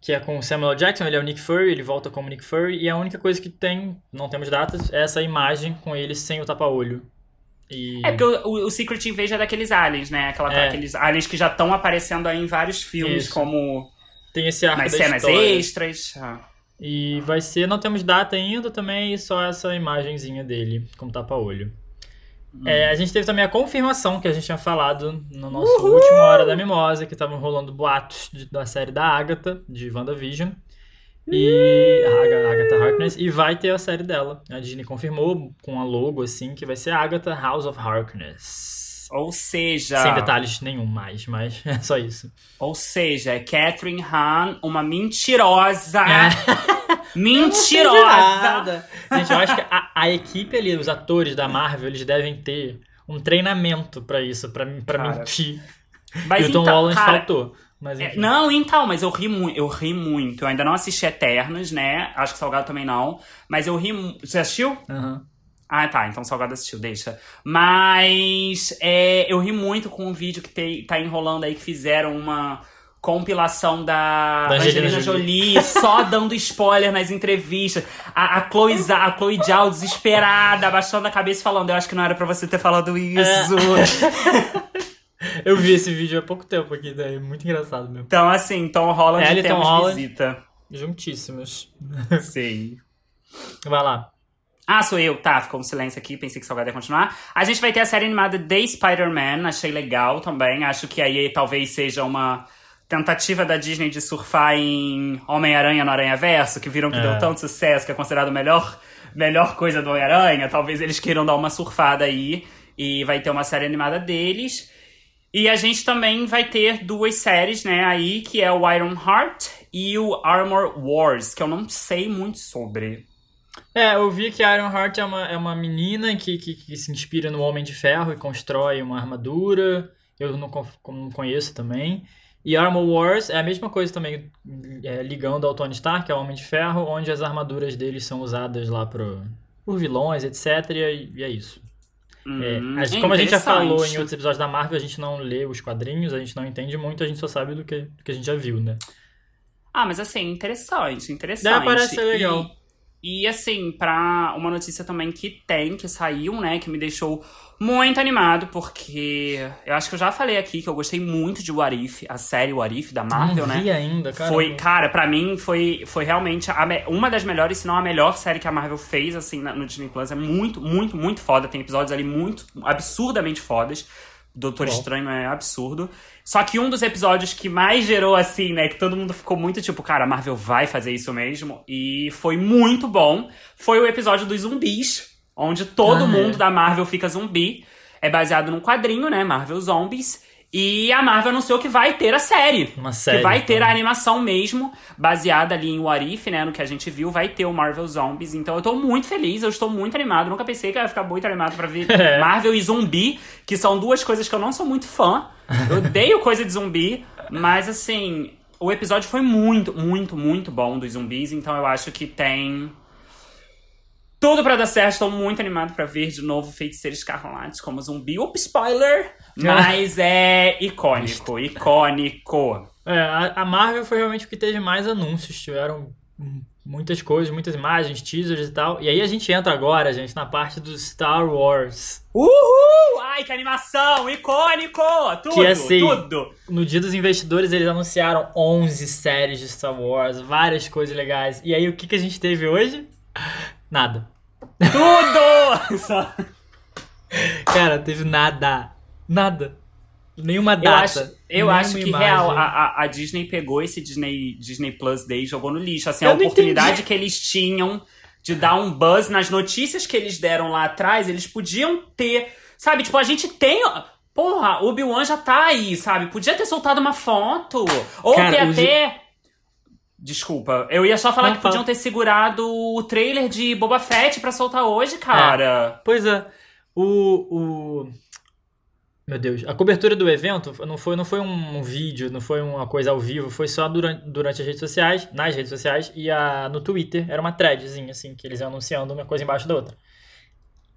que é com o Samuel. Jackson, ele é o Nick Fury, ele volta como Nick Fury, e a única coisa que tem, não temos datas, é essa imagem com ele sem o tapa-olho. E... É porque o, o- Secret Invasion é daqueles aliens, né? Aquela, É. Aqueles aliens que já estão aparecendo aí em vários filmes, Isso. como tem esse arco nas cenas história. extras. Ah. E vai ser, não temos data ainda também, só essa imagenzinha dele como tapa-olho. É, a gente teve também a confirmação que a gente tinha falado no nosso último Hora da Mimosa, que estavam rolando boatos de- da série da Agatha, de WandaVision. E a Agatha Harkness, e vai ter a série dela. A Disney confirmou com a logo assim que vai ser Agatha House of Harkness. Ou seja. Sem detalhes nenhum mais, mas é só isso. Ou seja, é Catherine Han, uma mentirosa. É. Mentirosa. Gente, eu acho que a, a equipe ali, os atores da Marvel, eles devem ter um treinamento pra isso, Cara, mentir. Mas e o Tom então, Holland cara, faltou. Mas é, não, então, mas eu ri muito. Eu ri muito. Eu ainda não assisti Eternos, né? Acho que Salgado também não. Mas eu ri muito. Você assistiu? Aham. Ah, tá. Então Salgado assistiu, deixa. Mas é, eu ri muito com um vídeo que te- tá enrolando aí, que fizeram uma compilação da, Da Angelina Angelina Jolie, só dando spoiler nas entrevistas. A, a, Chloe, a Chloe Zhao desesperada, abaixando a cabeça e falando, eu acho que não era pra você ter falado isso. Eu vi esse vídeo há pouco tempo aqui, daí muito engraçado mesmo. Então, assim, Tom Holland Ela e Tom Holland. visita. Juntíssimos. Sim. Vai lá. Ah, sou eu. Tá, ficou um silêncio aqui, pensei que Salgado ia continuar. A gente vai ter a série animada The Spider-Man, achei legal também. Acho que aí talvez seja uma tentativa da Disney de surfar em Homem-Aranha no Aranha-Verso, que viram que É. deu tanto sucesso, que é considerado a melhor, melhor coisa do Homem-Aranha. Talvez eles queiram dar uma surfada aí. E vai ter uma série animada deles. E a gente também vai ter duas séries, né, aí, que é o Iron Heart e o Armor Wars, que eu não sei muito sobre. É, eu vi que Iron Heart é uma, é uma menina que, que, que se inspira no Homem de Ferro e constrói uma armadura. Eu não, não conheço também. E Armor Wars é a mesma coisa também, é, ligando ao Tony Stark, ao Homem de Ferro, onde as armaduras deles são usadas lá pro, por vilões, etc. E, e é isso. Hum, é como a gente já falou em outros episódios da Marvel, a gente não lê os quadrinhos, a gente não entende muito, a gente só sabe do que, do que a gente já viu, né? Ah, mas assim, interessante, interessante. Deve parecer E- legal. E assim, pra uma notícia também que tem, que saiu, né, que me deixou muito animado, porque eu acho que eu já falei aqui que eu gostei muito de What If, a série What If da Marvel, Não né? vi ainda, cara. Foi, cara, pra mim foi, foi realmente a uma das melhores, se não a melhor série que a Marvel fez, assim, no Disney Plus. É muito, muito, muito foda. Tem episódios ali muito, absurdamente fodas. Doutor Bom. Estranho é absurdo. Só que um dos episódios que mais gerou, assim, né, que todo mundo ficou muito tipo, cara, a Marvel vai fazer isso mesmo. E foi muito bom. Foi o episódio dos zumbis, onde todo Ah, mundo é. da Marvel fica zumbi. É baseado num quadrinho, né, Marvel Zombies. E a Marvel anunciou que vai ter a série. Uma série, Que vai ter então. a animação mesmo, baseada ali em What If, né? No que a gente viu, vai ter o Marvel Zombies. Então eu tô muito feliz, eu estou muito animado. Nunca pensei que eu ia ficar muito animado pra ver É. Marvel e zumbi, que são duas coisas que eu não sou muito fã. Eu odeio coisa de zumbi, mas assim, o episódio foi muito, muito, muito bom dos zumbis. Então eu acho que tem. Tudo pra dar certo, estou muito animado pra ver de novo Feiticeiro Escarlate como zumbi. Up, spoiler! Mas é icônico, icônico. É, a, Marvel foi realmente o que teve mais anúncios. Tiveram muitas coisas, muitas imagens, teasers e tal. E aí a gente entra agora, gente, na parte do Star Wars. Uhul! Ai, que animação! Icônico! Tudo, Que assim- tudo! No dia dos investidores, eles anunciaram 11 séries de Star Wars, várias coisas legais. E aí, o que, que a gente teve hoje? Nada. Tudo! Só- Cara, teve nada. Nada. Nenhuma Eu data. acho, eu acho que, imagem. real, a, a- Disney pegou esse Disney, Disney Plus Day e jogou no lixo. Assim, Eu a oportunidade entendi. que eles tinham de dar um buzz nas notícias que eles deram lá atrás, eles podiam ter. Sabe, tipo, a gente tem. Porra, o Obi-Wan já tá aí, sabe? Podia ter soltado uma foto. Ou Cara, ter até. Desculpa, eu ia só falar Não, que podiam ter segurado o trailer de Boba Fett pra soltar hoje, cara. Pois é. O, o. Meu Deus. A cobertura do evento não foi, não foi um vídeo, não foi uma coisa ao vivo, foi só durante, durante as redes sociais, nas redes sociais e a, no Twitter. Era uma threadzinha, assim, que eles iam anunciando uma coisa embaixo da outra.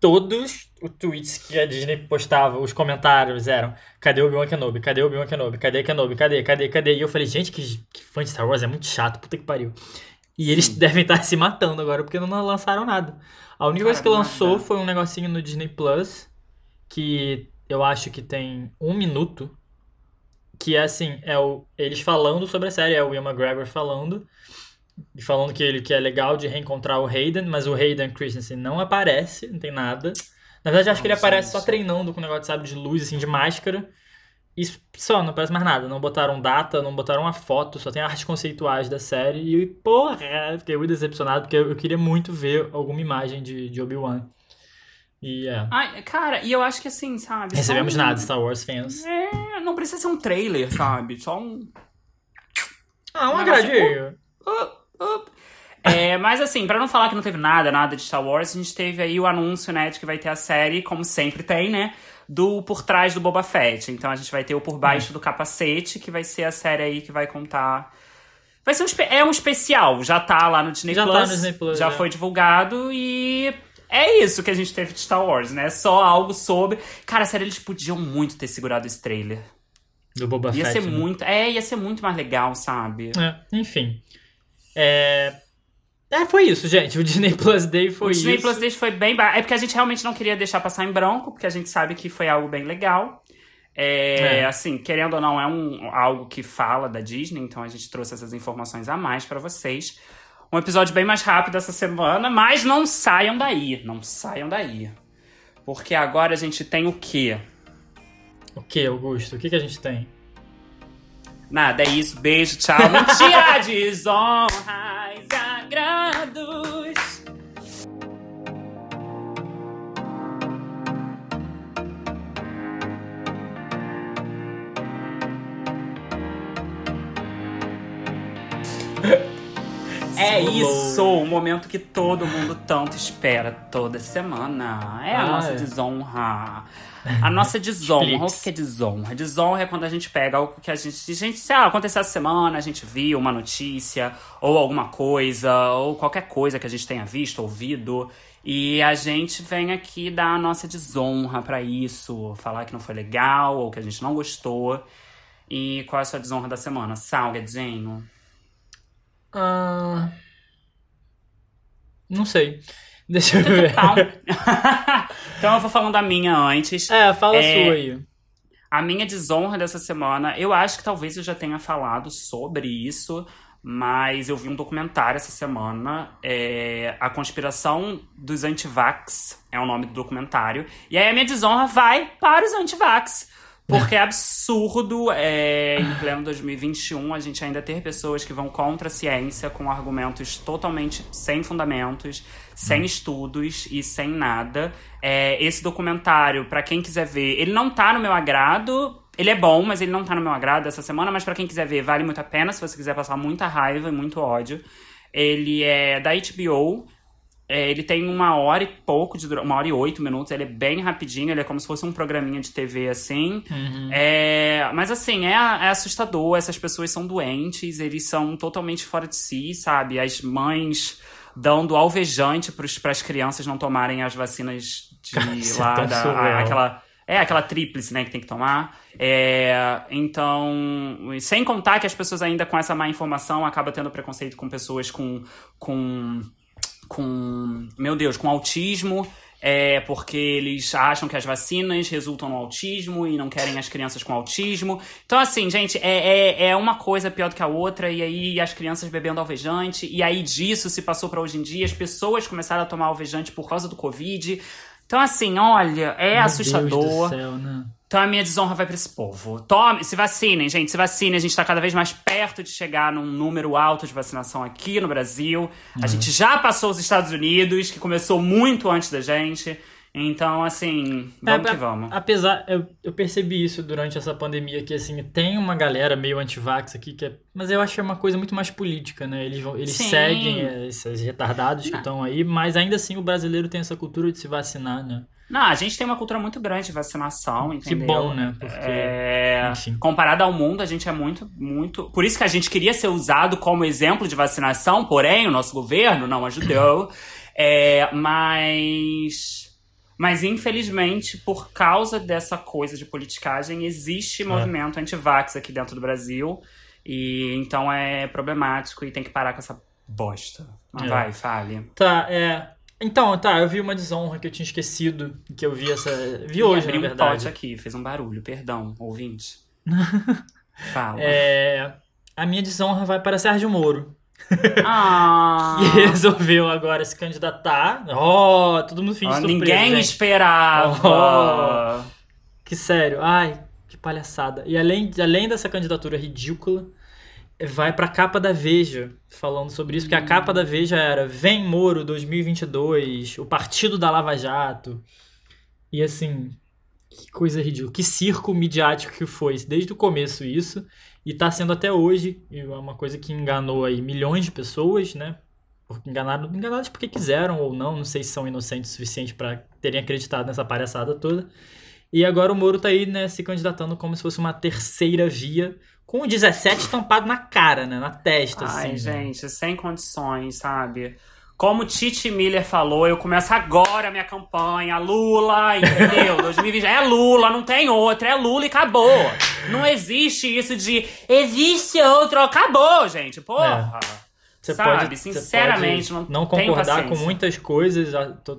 Todos os tweets que a Disney postava, os comentários eram: cadê o Obi-Wan Kenobi? Cadê o Obi-Wan Kenobi? Cadê Kenobi? Cadê? Cadê? Cadê? E eu falei: gente, que, que fã de Star Wars é muito chato, puta que pariu. E eles Sim. devem estar se matando agora porque não lançaram nada. A única coisa que lançou foi um negocinho no Disney Plus que eu acho que tem um minuto. Que é assim, é o, eles falando sobre a série, é o Will McGregor falando. E falando que ele que é legal de reencontrar o Hayden, mas o Hayden Christensen não aparece, não tem nada. Na verdade, acho que ele aparece só treinando com um negócio de sabre de luz, assim, de máscara. E só, não aparece mais nada. Não botaram data, não botaram uma foto, só tem artes conceituais da série. E, porra, fiquei muito decepcionado, porque eu, queria muito ver alguma imagem de, de Obi-Wan. E é. Ai, cara, e eu acho que assim, sabe? Recebemos um- nada, Star Wars fans. É, não precisa ser um trailer, sabe? Só um. Ah, um agradinho. Up, up. É, mas assim, pra não falar que não teve nada, nada de Star Wars, a gente teve aí o anúncio, né, de que vai ter a série, como sempre tem, né, do Por Trás do Boba Fett. Então a gente vai ter o Por Baixo Hum. do Capacete, que vai ser a série aí que vai contar... Vai ser um, é um especial, já tá lá no Disney Já tá Plus. no Disney Plus, já é. foi divulgado e... É isso que a gente teve de Star Wars, né? Só algo sobre. Cara, sério, eles podiam muito ter segurado esse trailer. Do Boba Ia Fett. ser né? muito. É, ia ser muito mais legal, sabe? É, enfim. É... é, foi isso, gente. O Disney Plus Day foi o Disney isso. Plus Day foi bem É porque a gente realmente não queria deixar passar em branco, porque a gente sabe que foi algo bem legal. É, É. assim, querendo ou não, é um, algo que fala da Disney, então a gente trouxe essas informações a mais pra vocês. Um episódio bem mais rápido essa semana, mas não saiam daí, não saiam daí. Porque agora a gente tem o quê? O que, Augusto? O que, que a gente tem? Nada, é isso, beijo, tchau. Mentira, desonras É isso, o momento que todo mundo tanto espera toda semana. É a Ah, nossa é. desonra. A nossa desonra. o que é desonra? Desonra é quando a gente pega algo que a gente. A gente sei lá, aconteceu essa semana, a gente viu uma notícia, ou alguma coisa, ou qualquer coisa que a gente tenha visto, ouvido. E a gente vem aqui dar a nossa desonra pra isso. Falar que não foi legal, ou que a gente não gostou. E qual é a sua desonra da semana? Salgadinho? Ah, Não sei. Deixa eu ver. então eu vou falando a minha antes. É, fala é, a sua aí. A minha desonra dessa semana, eu acho que talvez eu já tenha falado sobre isso, mas eu vi um documentário essa semana, é, A Conspiração dos Antivax, é o nome do documentário. E aí a minha desonra vai para os antivax. Porque é absurdo, é, em pleno 2021, a gente ainda ter pessoas que vão contra a ciência com argumentos totalmente sem fundamentos, sem hum. estudos e sem nada. É, esse documentário, para quem quiser ver, ele não tá no meu agrado. Ele é bom, mas ele não tá no meu agrado essa semana. Mas para quem quiser ver, vale muito a pena se você quiser passar muita raiva e muito ódio. Ele é da HBO. É, ele tem uma hora e pouco, de uma hora e oito minutos. Ele é bem rapidinho, ele é como se fosse um programinha de TV assim. Uhum. É, mas assim, é, é, assustador. Essas pessoas são doentes, eles são totalmente fora de si, sabe? As mães dando alvejante para as crianças não tomarem as vacinas de é lá é da. A, aquela, é, aquela tríplice, né, que tem que tomar. É, então, sem contar que as pessoas ainda com essa má informação acabam tendo preconceito com pessoas com. com com, meu Deus, com autismo, é porque eles acham que as vacinas resultam no autismo e não querem as crianças com autismo. Então, assim, gente, é, é, é uma coisa pior do que a outra, e aí as crianças bebendo alvejante, e aí disso se passou para hoje em dia, as pessoas começaram a tomar alvejante por causa do Covid. Então, assim, olha, é Meu assustador. Deus do céu, né? Então a minha desonra vai para esse povo. Tome, se vacinem, gente, se vacinem. A gente está cada vez mais perto de chegar num número alto de vacinação aqui no Brasil. Uhum. A gente já passou os Estados Unidos, que começou muito antes da gente. Então, assim, vamos é, que vamos. Apesar, eu, eu, percebi isso durante essa pandemia, que assim, tem uma galera meio anti-vax aqui, que é, mas eu acho que é uma coisa muito mais política, né? Eles, vão, eles seguem esses retardados que estão aí, mas ainda assim o brasileiro tem essa cultura de se vacinar, né? Não, a gente tem uma cultura muito grande de vacinação, entendeu? Que bom, né? Porque, é... Enfim. comparado ao mundo, a gente é muito, muito. Por isso que a gente queria ser usado como exemplo de vacinação, porém, o nosso governo não ajudou. é, mas. Mas, infelizmente, por causa dessa coisa de politicagem, existe é. movimento anti-vax aqui dentro do Brasil. E então é problemático e tem que parar com essa bosta. Mas é. vai, fale. Tá, é. Então, tá, eu vi uma desonra que eu tinha esquecido, que eu vi essa. Vi hoje, na verdade. um pote aqui, fez um barulho, perdão, ouvinte. Fala. É, a minha desonra vai para Sérgio Moro. Ah. que resolveu agora se candidatar. Oh, todo mundo finge oh, surpresa, Ninguém gente. esperava. Oh, que sério. Ai, que palhaçada. E além, além dessa candidatura ridícula, vai pra capa da Veja falando sobre isso, porque a capa da Veja era Vem Moro 2022, o partido da Lava Jato. E assim, que coisa ridícula, que circo midiático que foi desde o começo isso, e tá sendo até hoje, é uma coisa que enganou aí milhões de pessoas, né? Porque enganaram, enganados porque quiseram ou não, não sei se são inocentes o suficiente para terem acreditado nessa palhaçada toda. E agora o Moro tá aí, né, se candidatando como se fosse uma terceira via com o 17 estampado na cara, né? Na testa, Ai, assim. gente, né? sem condições, sabe? Como Titi Miller falou, eu começo agora a minha campanha. Lula, entendeu? 2020 é Lula, não tem outra. É Lula e acabou. Não existe isso de existe outro. Acabou, gente. Porra. É. Você Sabe, pode, sinceramente, pode não Não concordar com muitas coisas,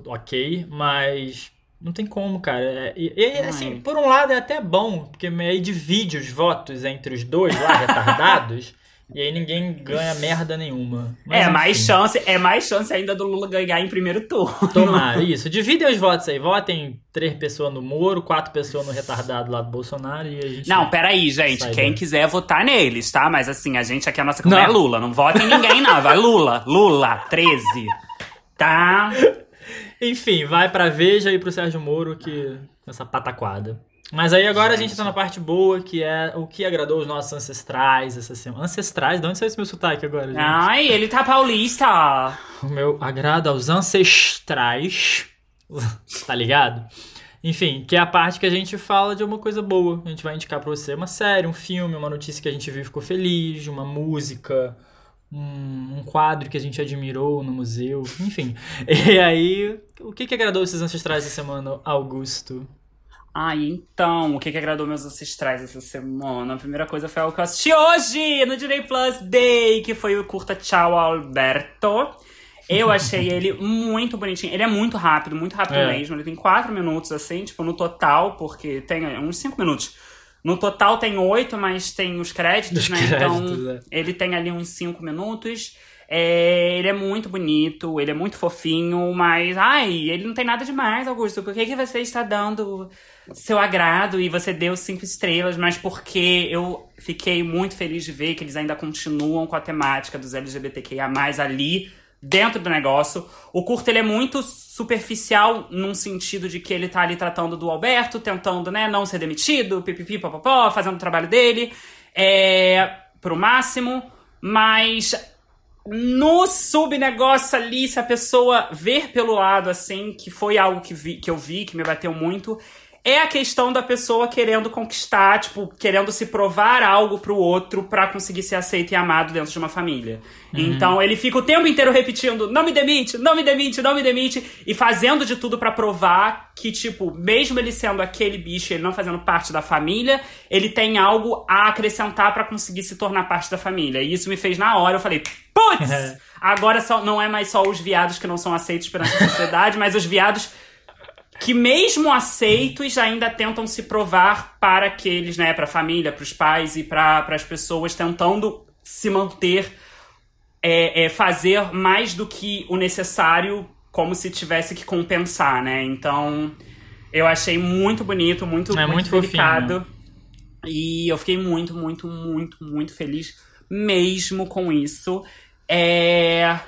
ok, mas não tem como, cara. É, e, e assim, por um lado é até bom, porque aí divide os votos entre os dois lá, retardados. E aí ninguém ganha merda nenhuma. Mas, é, mais chance, é mais chance ainda do Lula ganhar em primeiro turno. Tomara, isso. Dividem os votos aí. Votem três pessoas no Moro, quatro pessoas no retardado lá do Bolsonaro e a gente. Não, peraí, gente. Quem quiser votar neles, tá? Mas assim, a gente aqui, a nossa campanha é Lula. Não vote em ninguém, não. Vai Lula. Lula, 13. Tá? Enfim, vai pra Veja e pro Sérgio Moro, que essa pataquada. Mas aí agora gente. a gente tá na parte boa, que é o que agradou os nossos ancestrais essa semana. Ancestrais? De onde saiu esse meu sotaque agora, gente? Ai, ele tá paulista! O meu agrado aos ancestrais. tá ligado? Enfim, que é a parte que a gente fala de uma coisa boa. A gente vai indicar pra você uma série, um filme, uma notícia que a gente viu e ficou feliz, uma música, um, um, quadro que a gente admirou no museu, enfim. E aí, o que, que agradou esses ancestrais essa semana, Augusto? Ah, então, o que, que agradou meus ancestrais essa semana? A primeira coisa foi algo que eu assisti hoje no Disney Plus Day, que foi o curta Tchau Alberto. Eu achei ele muito bonitinho. Ele é muito rápido, muito rápido é. mesmo. Ele tem quatro minutos, assim, tipo, no total, porque tem uns cinco minutos. No total tem oito, mas tem os créditos, os né? Créditos, então, é. ele tem ali uns cinco minutos. É, ele é muito bonito, ele é muito fofinho, mas ai, ele não tem nada demais, Augusto. Por que, que você está dando seu agrado e você deu cinco estrelas? Mas porque eu fiquei muito feliz de ver que eles ainda continuam com a temática dos LGBTQIA ali dentro do negócio. O curto ele é muito superficial num sentido de que ele tá ali tratando do Alberto, tentando, né, não ser demitido, pipipi, papapó, fazendo o trabalho dele, é, pro máximo, mas no subnegócio ali, se a pessoa ver pelo lado, assim, que foi algo que, vi, que eu vi, que me bateu muito, é a questão da pessoa querendo conquistar, tipo, querendo se provar algo pro outro para conseguir ser aceito e amado dentro de uma família. Uhum. Então ele fica o tempo inteiro repetindo: não me demite, não me demite, não me demite, e fazendo de tudo para provar que, tipo, mesmo ele sendo aquele bicho, ele não fazendo parte da família, ele tem algo a acrescentar para conseguir se tornar parte da família. E isso me fez na hora, eu falei, putz! Agora só, não é mais só os viados que não são aceitos pela sociedade, mas os viados que mesmo aceitos ainda tentam se provar para aqueles, né, para a família, para os pais e para as pessoas tentando se manter, é, é, fazer mais do que o necessário, como se tivesse que compensar, né? Então, eu achei muito bonito, muito, é, muito, muito delicado. Fofinho, e eu fiquei muito, muito, muito, muito feliz mesmo com isso. É...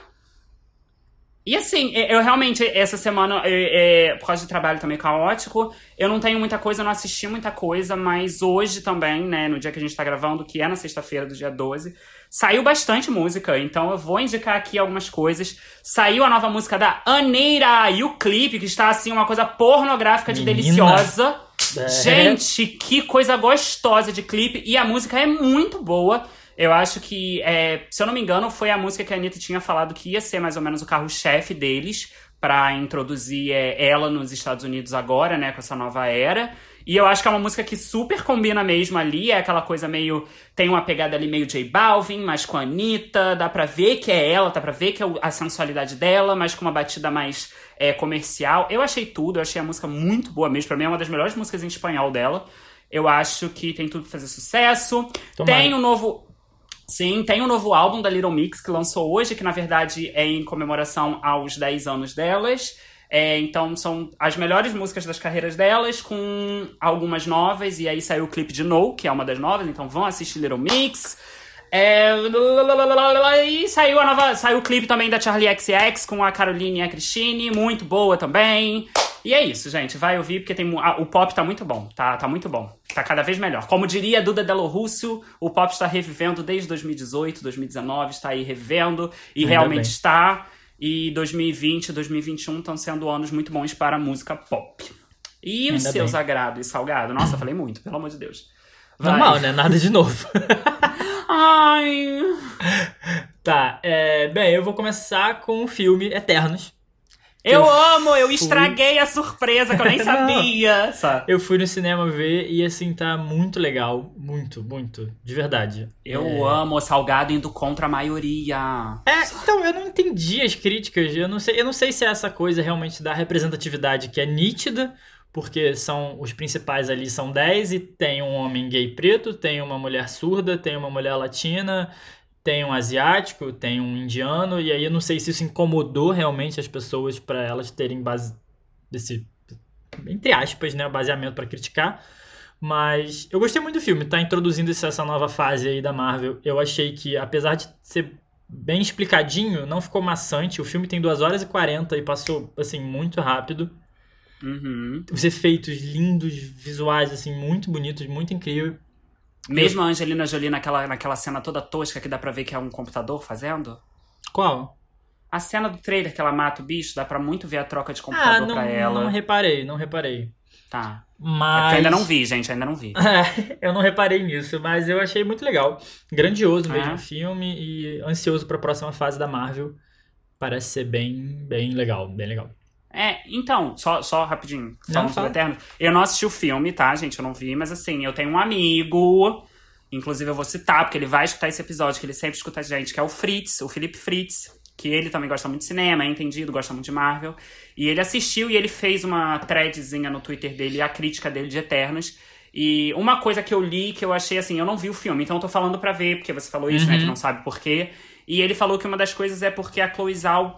E assim, eu realmente, essa semana, é, é, por causa de trabalho também caótico, eu não tenho muita coisa, não assisti muita coisa, mas hoje também, né, no dia que a gente tá gravando, que é na sexta-feira do dia 12, saiu bastante música, então eu vou indicar aqui algumas coisas. Saiu a nova música da Aneira e o clipe, que está assim, uma coisa pornográfica de Menina. deliciosa. É. Gente, que coisa gostosa de clipe, e a música é muito boa. Eu acho que, é, se eu não me engano, foi a música que a Anitta tinha falado que ia ser mais ou menos o carro-chefe deles para introduzir é, ela nos Estados Unidos agora, né, com essa nova era. E eu acho que é uma música que super combina mesmo ali, é aquela coisa meio. Tem uma pegada ali meio J Balvin, mas com a Anitta, dá pra ver que é ela, dá pra ver que é a sensualidade dela, mas com uma batida mais é, comercial. Eu achei tudo, eu achei a música muito boa mesmo, pra mim é uma das melhores músicas em espanhol dela. Eu acho que tem tudo pra fazer sucesso. Tomara. Tem um novo. Sim, tem um novo álbum da Little Mix que lançou hoje, que na verdade é em comemoração aos 10 anos delas. É, então são as melhores músicas das carreiras delas, com algumas novas, e aí saiu o clipe de No, que é uma das novas, então vão assistir Little Mix. É, e saiu a nova. Saiu o clipe também da Charlie XX com a Caroline e a Christine, muito boa também. E é isso, gente. Vai ouvir porque tem ah, o pop tá muito bom. Tá, tá muito bom. Tá cada vez melhor. Como diria Duda Delo Russo, o pop está revivendo desde 2018, 2019, está aí revendo e Ainda realmente bem. está. E 2020 e 2021 estão sendo anos muito bons para a música pop. E os seus bem. agrado e salgado? Nossa, falei muito, pelo amor de Deus. Vai. Normal, né? Nada de novo. Ai. Tá, é, bem, eu vou começar com o filme Eternos. Eu, eu amo, eu fui... estraguei a surpresa que eu nem sabia. eu fui no cinema ver e assim tá muito legal, muito, muito, de verdade. Eu é... amo o salgado indo contra a maioria. É, então eu não entendi as críticas, eu não sei, eu não sei se é essa coisa realmente da representatividade que é nítida, porque são os principais ali são 10 e tem um homem gay preto, tem uma mulher surda, tem uma mulher latina, tem um asiático, tem um indiano, e aí eu não sei se isso incomodou realmente as pessoas para elas terem base desse entre aspas, né, baseamento para criticar. Mas eu gostei muito do filme, tá introduzindo essa nova fase aí da Marvel. Eu achei que, apesar de ser bem explicadinho, não ficou maçante. O filme tem 2 horas e 40 e passou, assim, muito rápido. Uhum. Os efeitos lindos, visuais, assim, muito bonitos, muito incrível. Mesmo a Angelina Jolie naquela, naquela cena toda tosca que dá pra ver que é um computador fazendo? Qual? A cena do trailer que ela mata o bicho, dá pra muito ver a troca de computador ah, não, pra ela. Não reparei, não reparei. Tá. Mas. É ainda não vi, gente, ainda não vi. eu não reparei nisso, mas eu achei muito legal. Grandioso mesmo o é. filme e ansioso pra próxima fase da Marvel. Parece ser bem, bem legal, bem legal. É, então, só, só rapidinho, falando sobre Eterno. Eu não assisti o filme, tá, gente? Eu não vi, mas assim, eu tenho um amigo, inclusive eu vou citar, porque ele vai escutar esse episódio, que ele sempre escuta a gente, que é o Fritz, o Felipe Fritz, que ele também gosta muito de cinema, é entendido, gosta muito de Marvel. E ele assistiu e ele fez uma threadzinha no Twitter dele, a crítica dele de Eternos. E uma coisa que eu li que eu achei assim, eu não vi o filme, então eu tô falando pra ver, porque você falou isso, Uhum. né, que não sabe por quê. E ele falou que uma das coisas é porque a Chloe Zhao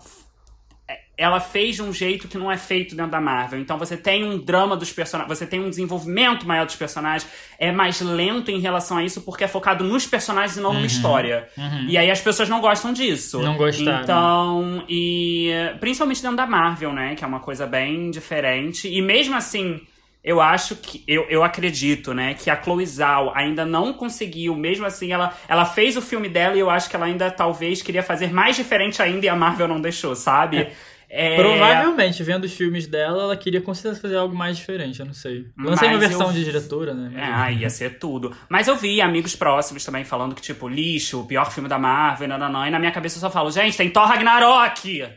ela fez de um jeito que não é feito dentro da Marvel. Então você tem um drama dos personagens, você tem um desenvolvimento maior dos personagens, é mais lento em relação a isso porque é focado nos personagens e não numa história. E aí as pessoas não gostam disso. Uhum. Não gostaram. Então, e principalmente dentro da Marvel, né, que é uma coisa bem diferente. E mesmo assim, eu acho que eu, eu acredito, né, que a Chloe Zhao ainda não conseguiu, mesmo assim, ela, ela fez o filme dela e eu acho que ela ainda talvez queria fazer mais diferente ainda e a Marvel não deixou, sabe? É, Provavelmente, vendo os filmes dela, ela queria com certeza fazer algo mais diferente, eu não sei. Lancei uma Mas versão eu- de diretora, né? É, ah, ia ser tudo. Mas eu vi amigos próximos também falando que, tipo, lixo, o pior filme da Marvel, não, não, não. E na minha cabeça eu só falo, gente, tem Thor Ragnarok!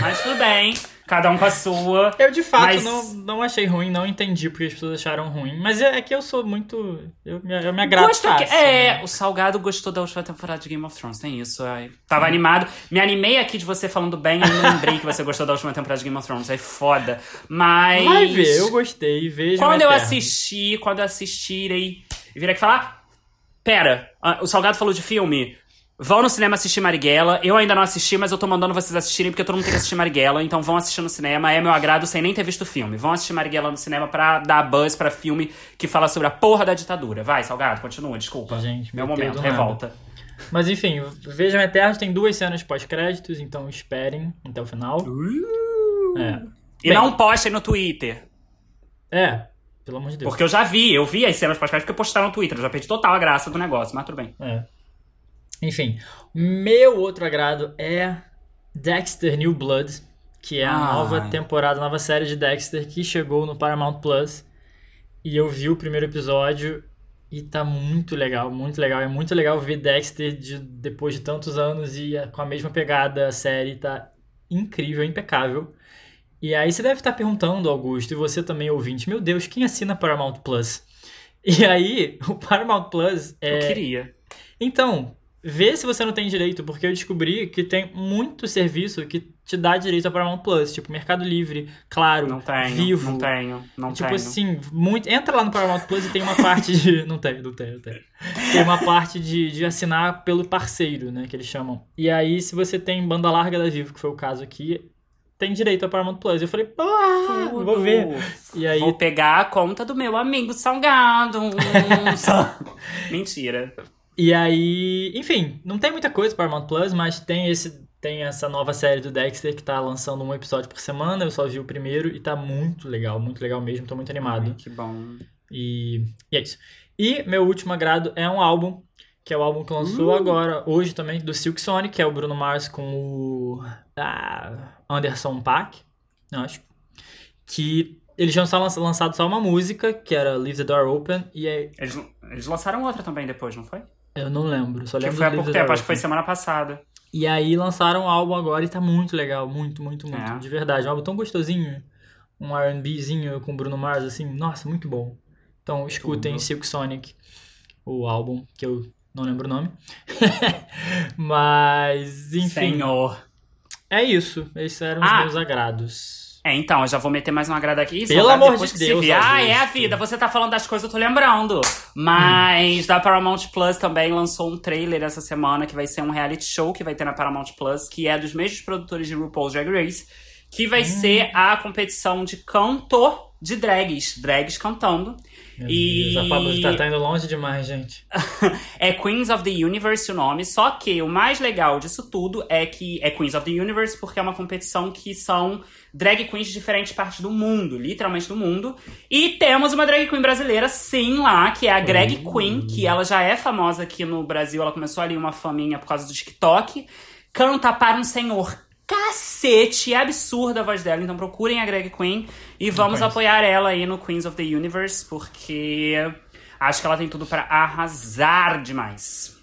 Mas tudo bem, cada um com a sua. Eu de fato Mas- não, não achei ruim, não entendi porque as pessoas acharam ruim. Mas é, é que eu sou muito. Eu, me- eu me agrado Gosto que- fácil. é, né? o Salgado gostou da última temporada de Game of Thrones, tem isso. ai. Tava animado. Me animei aqui de você falando bem e lembrei que você gostou da última temporada de Game of Thrones. É foda. Mas. Vai ver, eu gostei, vejo. Quando eu assistir, quando eu assistirem e vir aqui falar. Pera, ah, o Salgado falou de filme. Vão no cinema assistir Marighella. Eu ainda não assisti, mas eu tô mandando vocês assistirem porque todo mundo tem que assistir Marighella. Então vão assistir no cinema. É meu agrado sem nem ter visto o filme. Vão assistir Marighella no cinema pra dar buzz pra filme que fala sobre a porra da ditadura. Vai, Salgado, continua, desculpa. Gente, meu momento, do nada. revolta. Mas enfim, vejam Eternos, tem duas cenas pós-créditos, então esperem até o final. É. E Bem. não postem no Twitter. É, pelo amor de Deus. Porque eu já vi, eu vi as cenas pós-créditos que postaram no Twitter. Eu já perdi total a graça do negócio, mas tudo bem. É. Enfim, meu outro agrado é Dexter New Blood, que é a Ai. nova temporada, nova série de Dexter que chegou no Paramount Plus. E eu vi o primeiro episódio e tá muito legal, muito legal. É muito legal ver Dexter de, depois de tantos anos e com a mesma pegada. A série tá incrível, impecável. E aí você deve estar perguntando, Augusto, e você também ouvinte, meu Deus, quem assina Paramount Plus? E aí, o Paramount Plus é. Eu queria. Então, vê se você não tem direito, porque eu descobri que tem muito serviço que te dá direito a Paramount Plus, tipo Mercado Livre, Claro, Não tenho, Vivo. não tenho, não tipo tenho. assim, muito. Entra lá no Paramount Plus e tem uma parte de. Não tem, não tem, não tem. Tem uma parte de, de assinar pelo parceiro, né? Que eles chamam. E aí, se você tem banda larga da Vivo, que foi o caso aqui, tem direito a Paramount Plus. Eu falei, pô, Tudo. vou ver. E aí, Vou pegar a conta do meu amigo Salgado. Mentira. E aí, enfim, não tem muita coisa para Paramount Plus, mas tem esse tem essa nova série do Dexter que tá lançando um episódio por semana. Eu só vi o primeiro e tá muito legal, muito legal mesmo, tô muito animado. Ai, que bom. E, e é isso. E meu último agrado é um álbum, que é o álbum que lançou Uh! agora, hoje também, do Silk Sonic, que é o Bruno Mars com o ah, Anderson Paak, eu acho. Que eles tinham só lança- lançado só uma música, que era Leave the Door Open, e aí, Eles, eles lançaram outra também depois, não foi? Eu não lembro, só Que lembro foi há pouco tempo, acho que foi semana passada. E aí lançaram o álbum agora e tá muito legal, muito, muito, muito, É. de verdade. Um álbum tão gostosinho, um R&Bzinho com Bruno Mars, assim, nossa, muito bom. Então escutem Tudo. Silk Sonic, o álbum, que eu não lembro o nome. Mas, enfim, Senhor. é isso. Esses eram os Ah. meus agrados. É, então, eu já vou meter mais um agrado aqui. Pelo amor depois de que Deus. Ah, é a vida. Você tá falando das coisas, eu tô lembrando. Mas da Paramount Plus também lançou um trailer essa semana que vai ser um reality show que vai ter na Paramount Plus, que é dos mesmos produtores de RuPaul's Drag Race, que Hum. vai ser a competição de canto de drags. Drags cantando. Meu E- Deus, a Pablo tá, tá indo longe demais, gente. É Queens of the Universe o nome, só que o mais legal disso tudo é que é Queens of the Universe porque é uma competição que são drag queens de diferentes partes do mundo, literalmente do mundo. E temos uma drag queen brasileira, sim, lá, que é a Greg Queen, que ela já é famosa aqui no Brasil, ela começou ali uma faminha por causa do TikTok. Canta para um senhor cacete, é absurda a voz dela, então procurem a Greg Queen e vamos apoiar ela aí no Queens of the Universe, porque acho que ela tem tudo pra arrasar demais.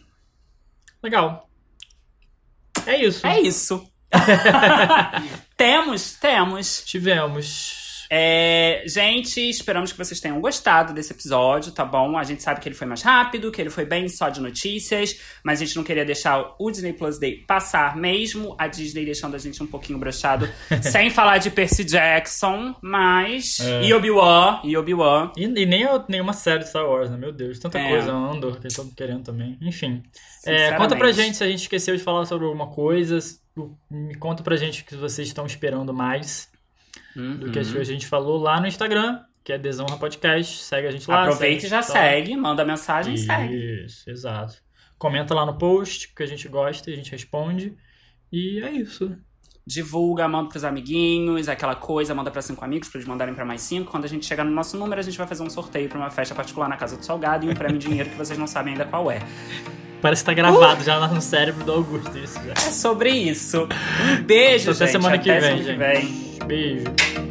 Legal. É isso. É isso. temos, temos. Tivemos. É, gente, esperamos que vocês tenham gostado desse episódio, tá bom? A gente sabe que ele foi mais rápido, que ele foi bem só de notícias, mas a gente não queria deixar o Disney Plus Day passar mesmo, a Disney deixando a gente um pouquinho brochado, sem falar de Percy Jackson, mas. É. E Obi-Wan, e Obi-Wan. E, e nem nenhuma série de Star Wars, né? Meu Deus, tanta É. coisa, Andor, que eles estão querendo também. Enfim. É, conta pra gente se a gente esqueceu de falar sobre alguma coisa. Me conta pra gente o que vocês estão esperando mais Uhum. coisas que a gente falou lá no Instagram, que é Desonra Podcast. Segue a gente lá. Aproveita e já segue, manda mensagem e segue. Isso, exato. Comenta lá no post, que a gente gosta e a gente responde. E é isso. Divulga, manda pros amiguinhos, aquela coisa, manda pra cinco amigos pra eles mandarem pra mais cinco. Quando a gente chegar no nosso número, a gente vai fazer um sorteio pra uma festa particular na Casa do Salgado e um prêmio em dinheiro que vocês não sabem ainda qual é. Parece que tá gravado já no cérebro do Augusto isso já. É sobre isso. Um beijo, Até gente. semana que Até vem, semana que gente. vem. Beijo.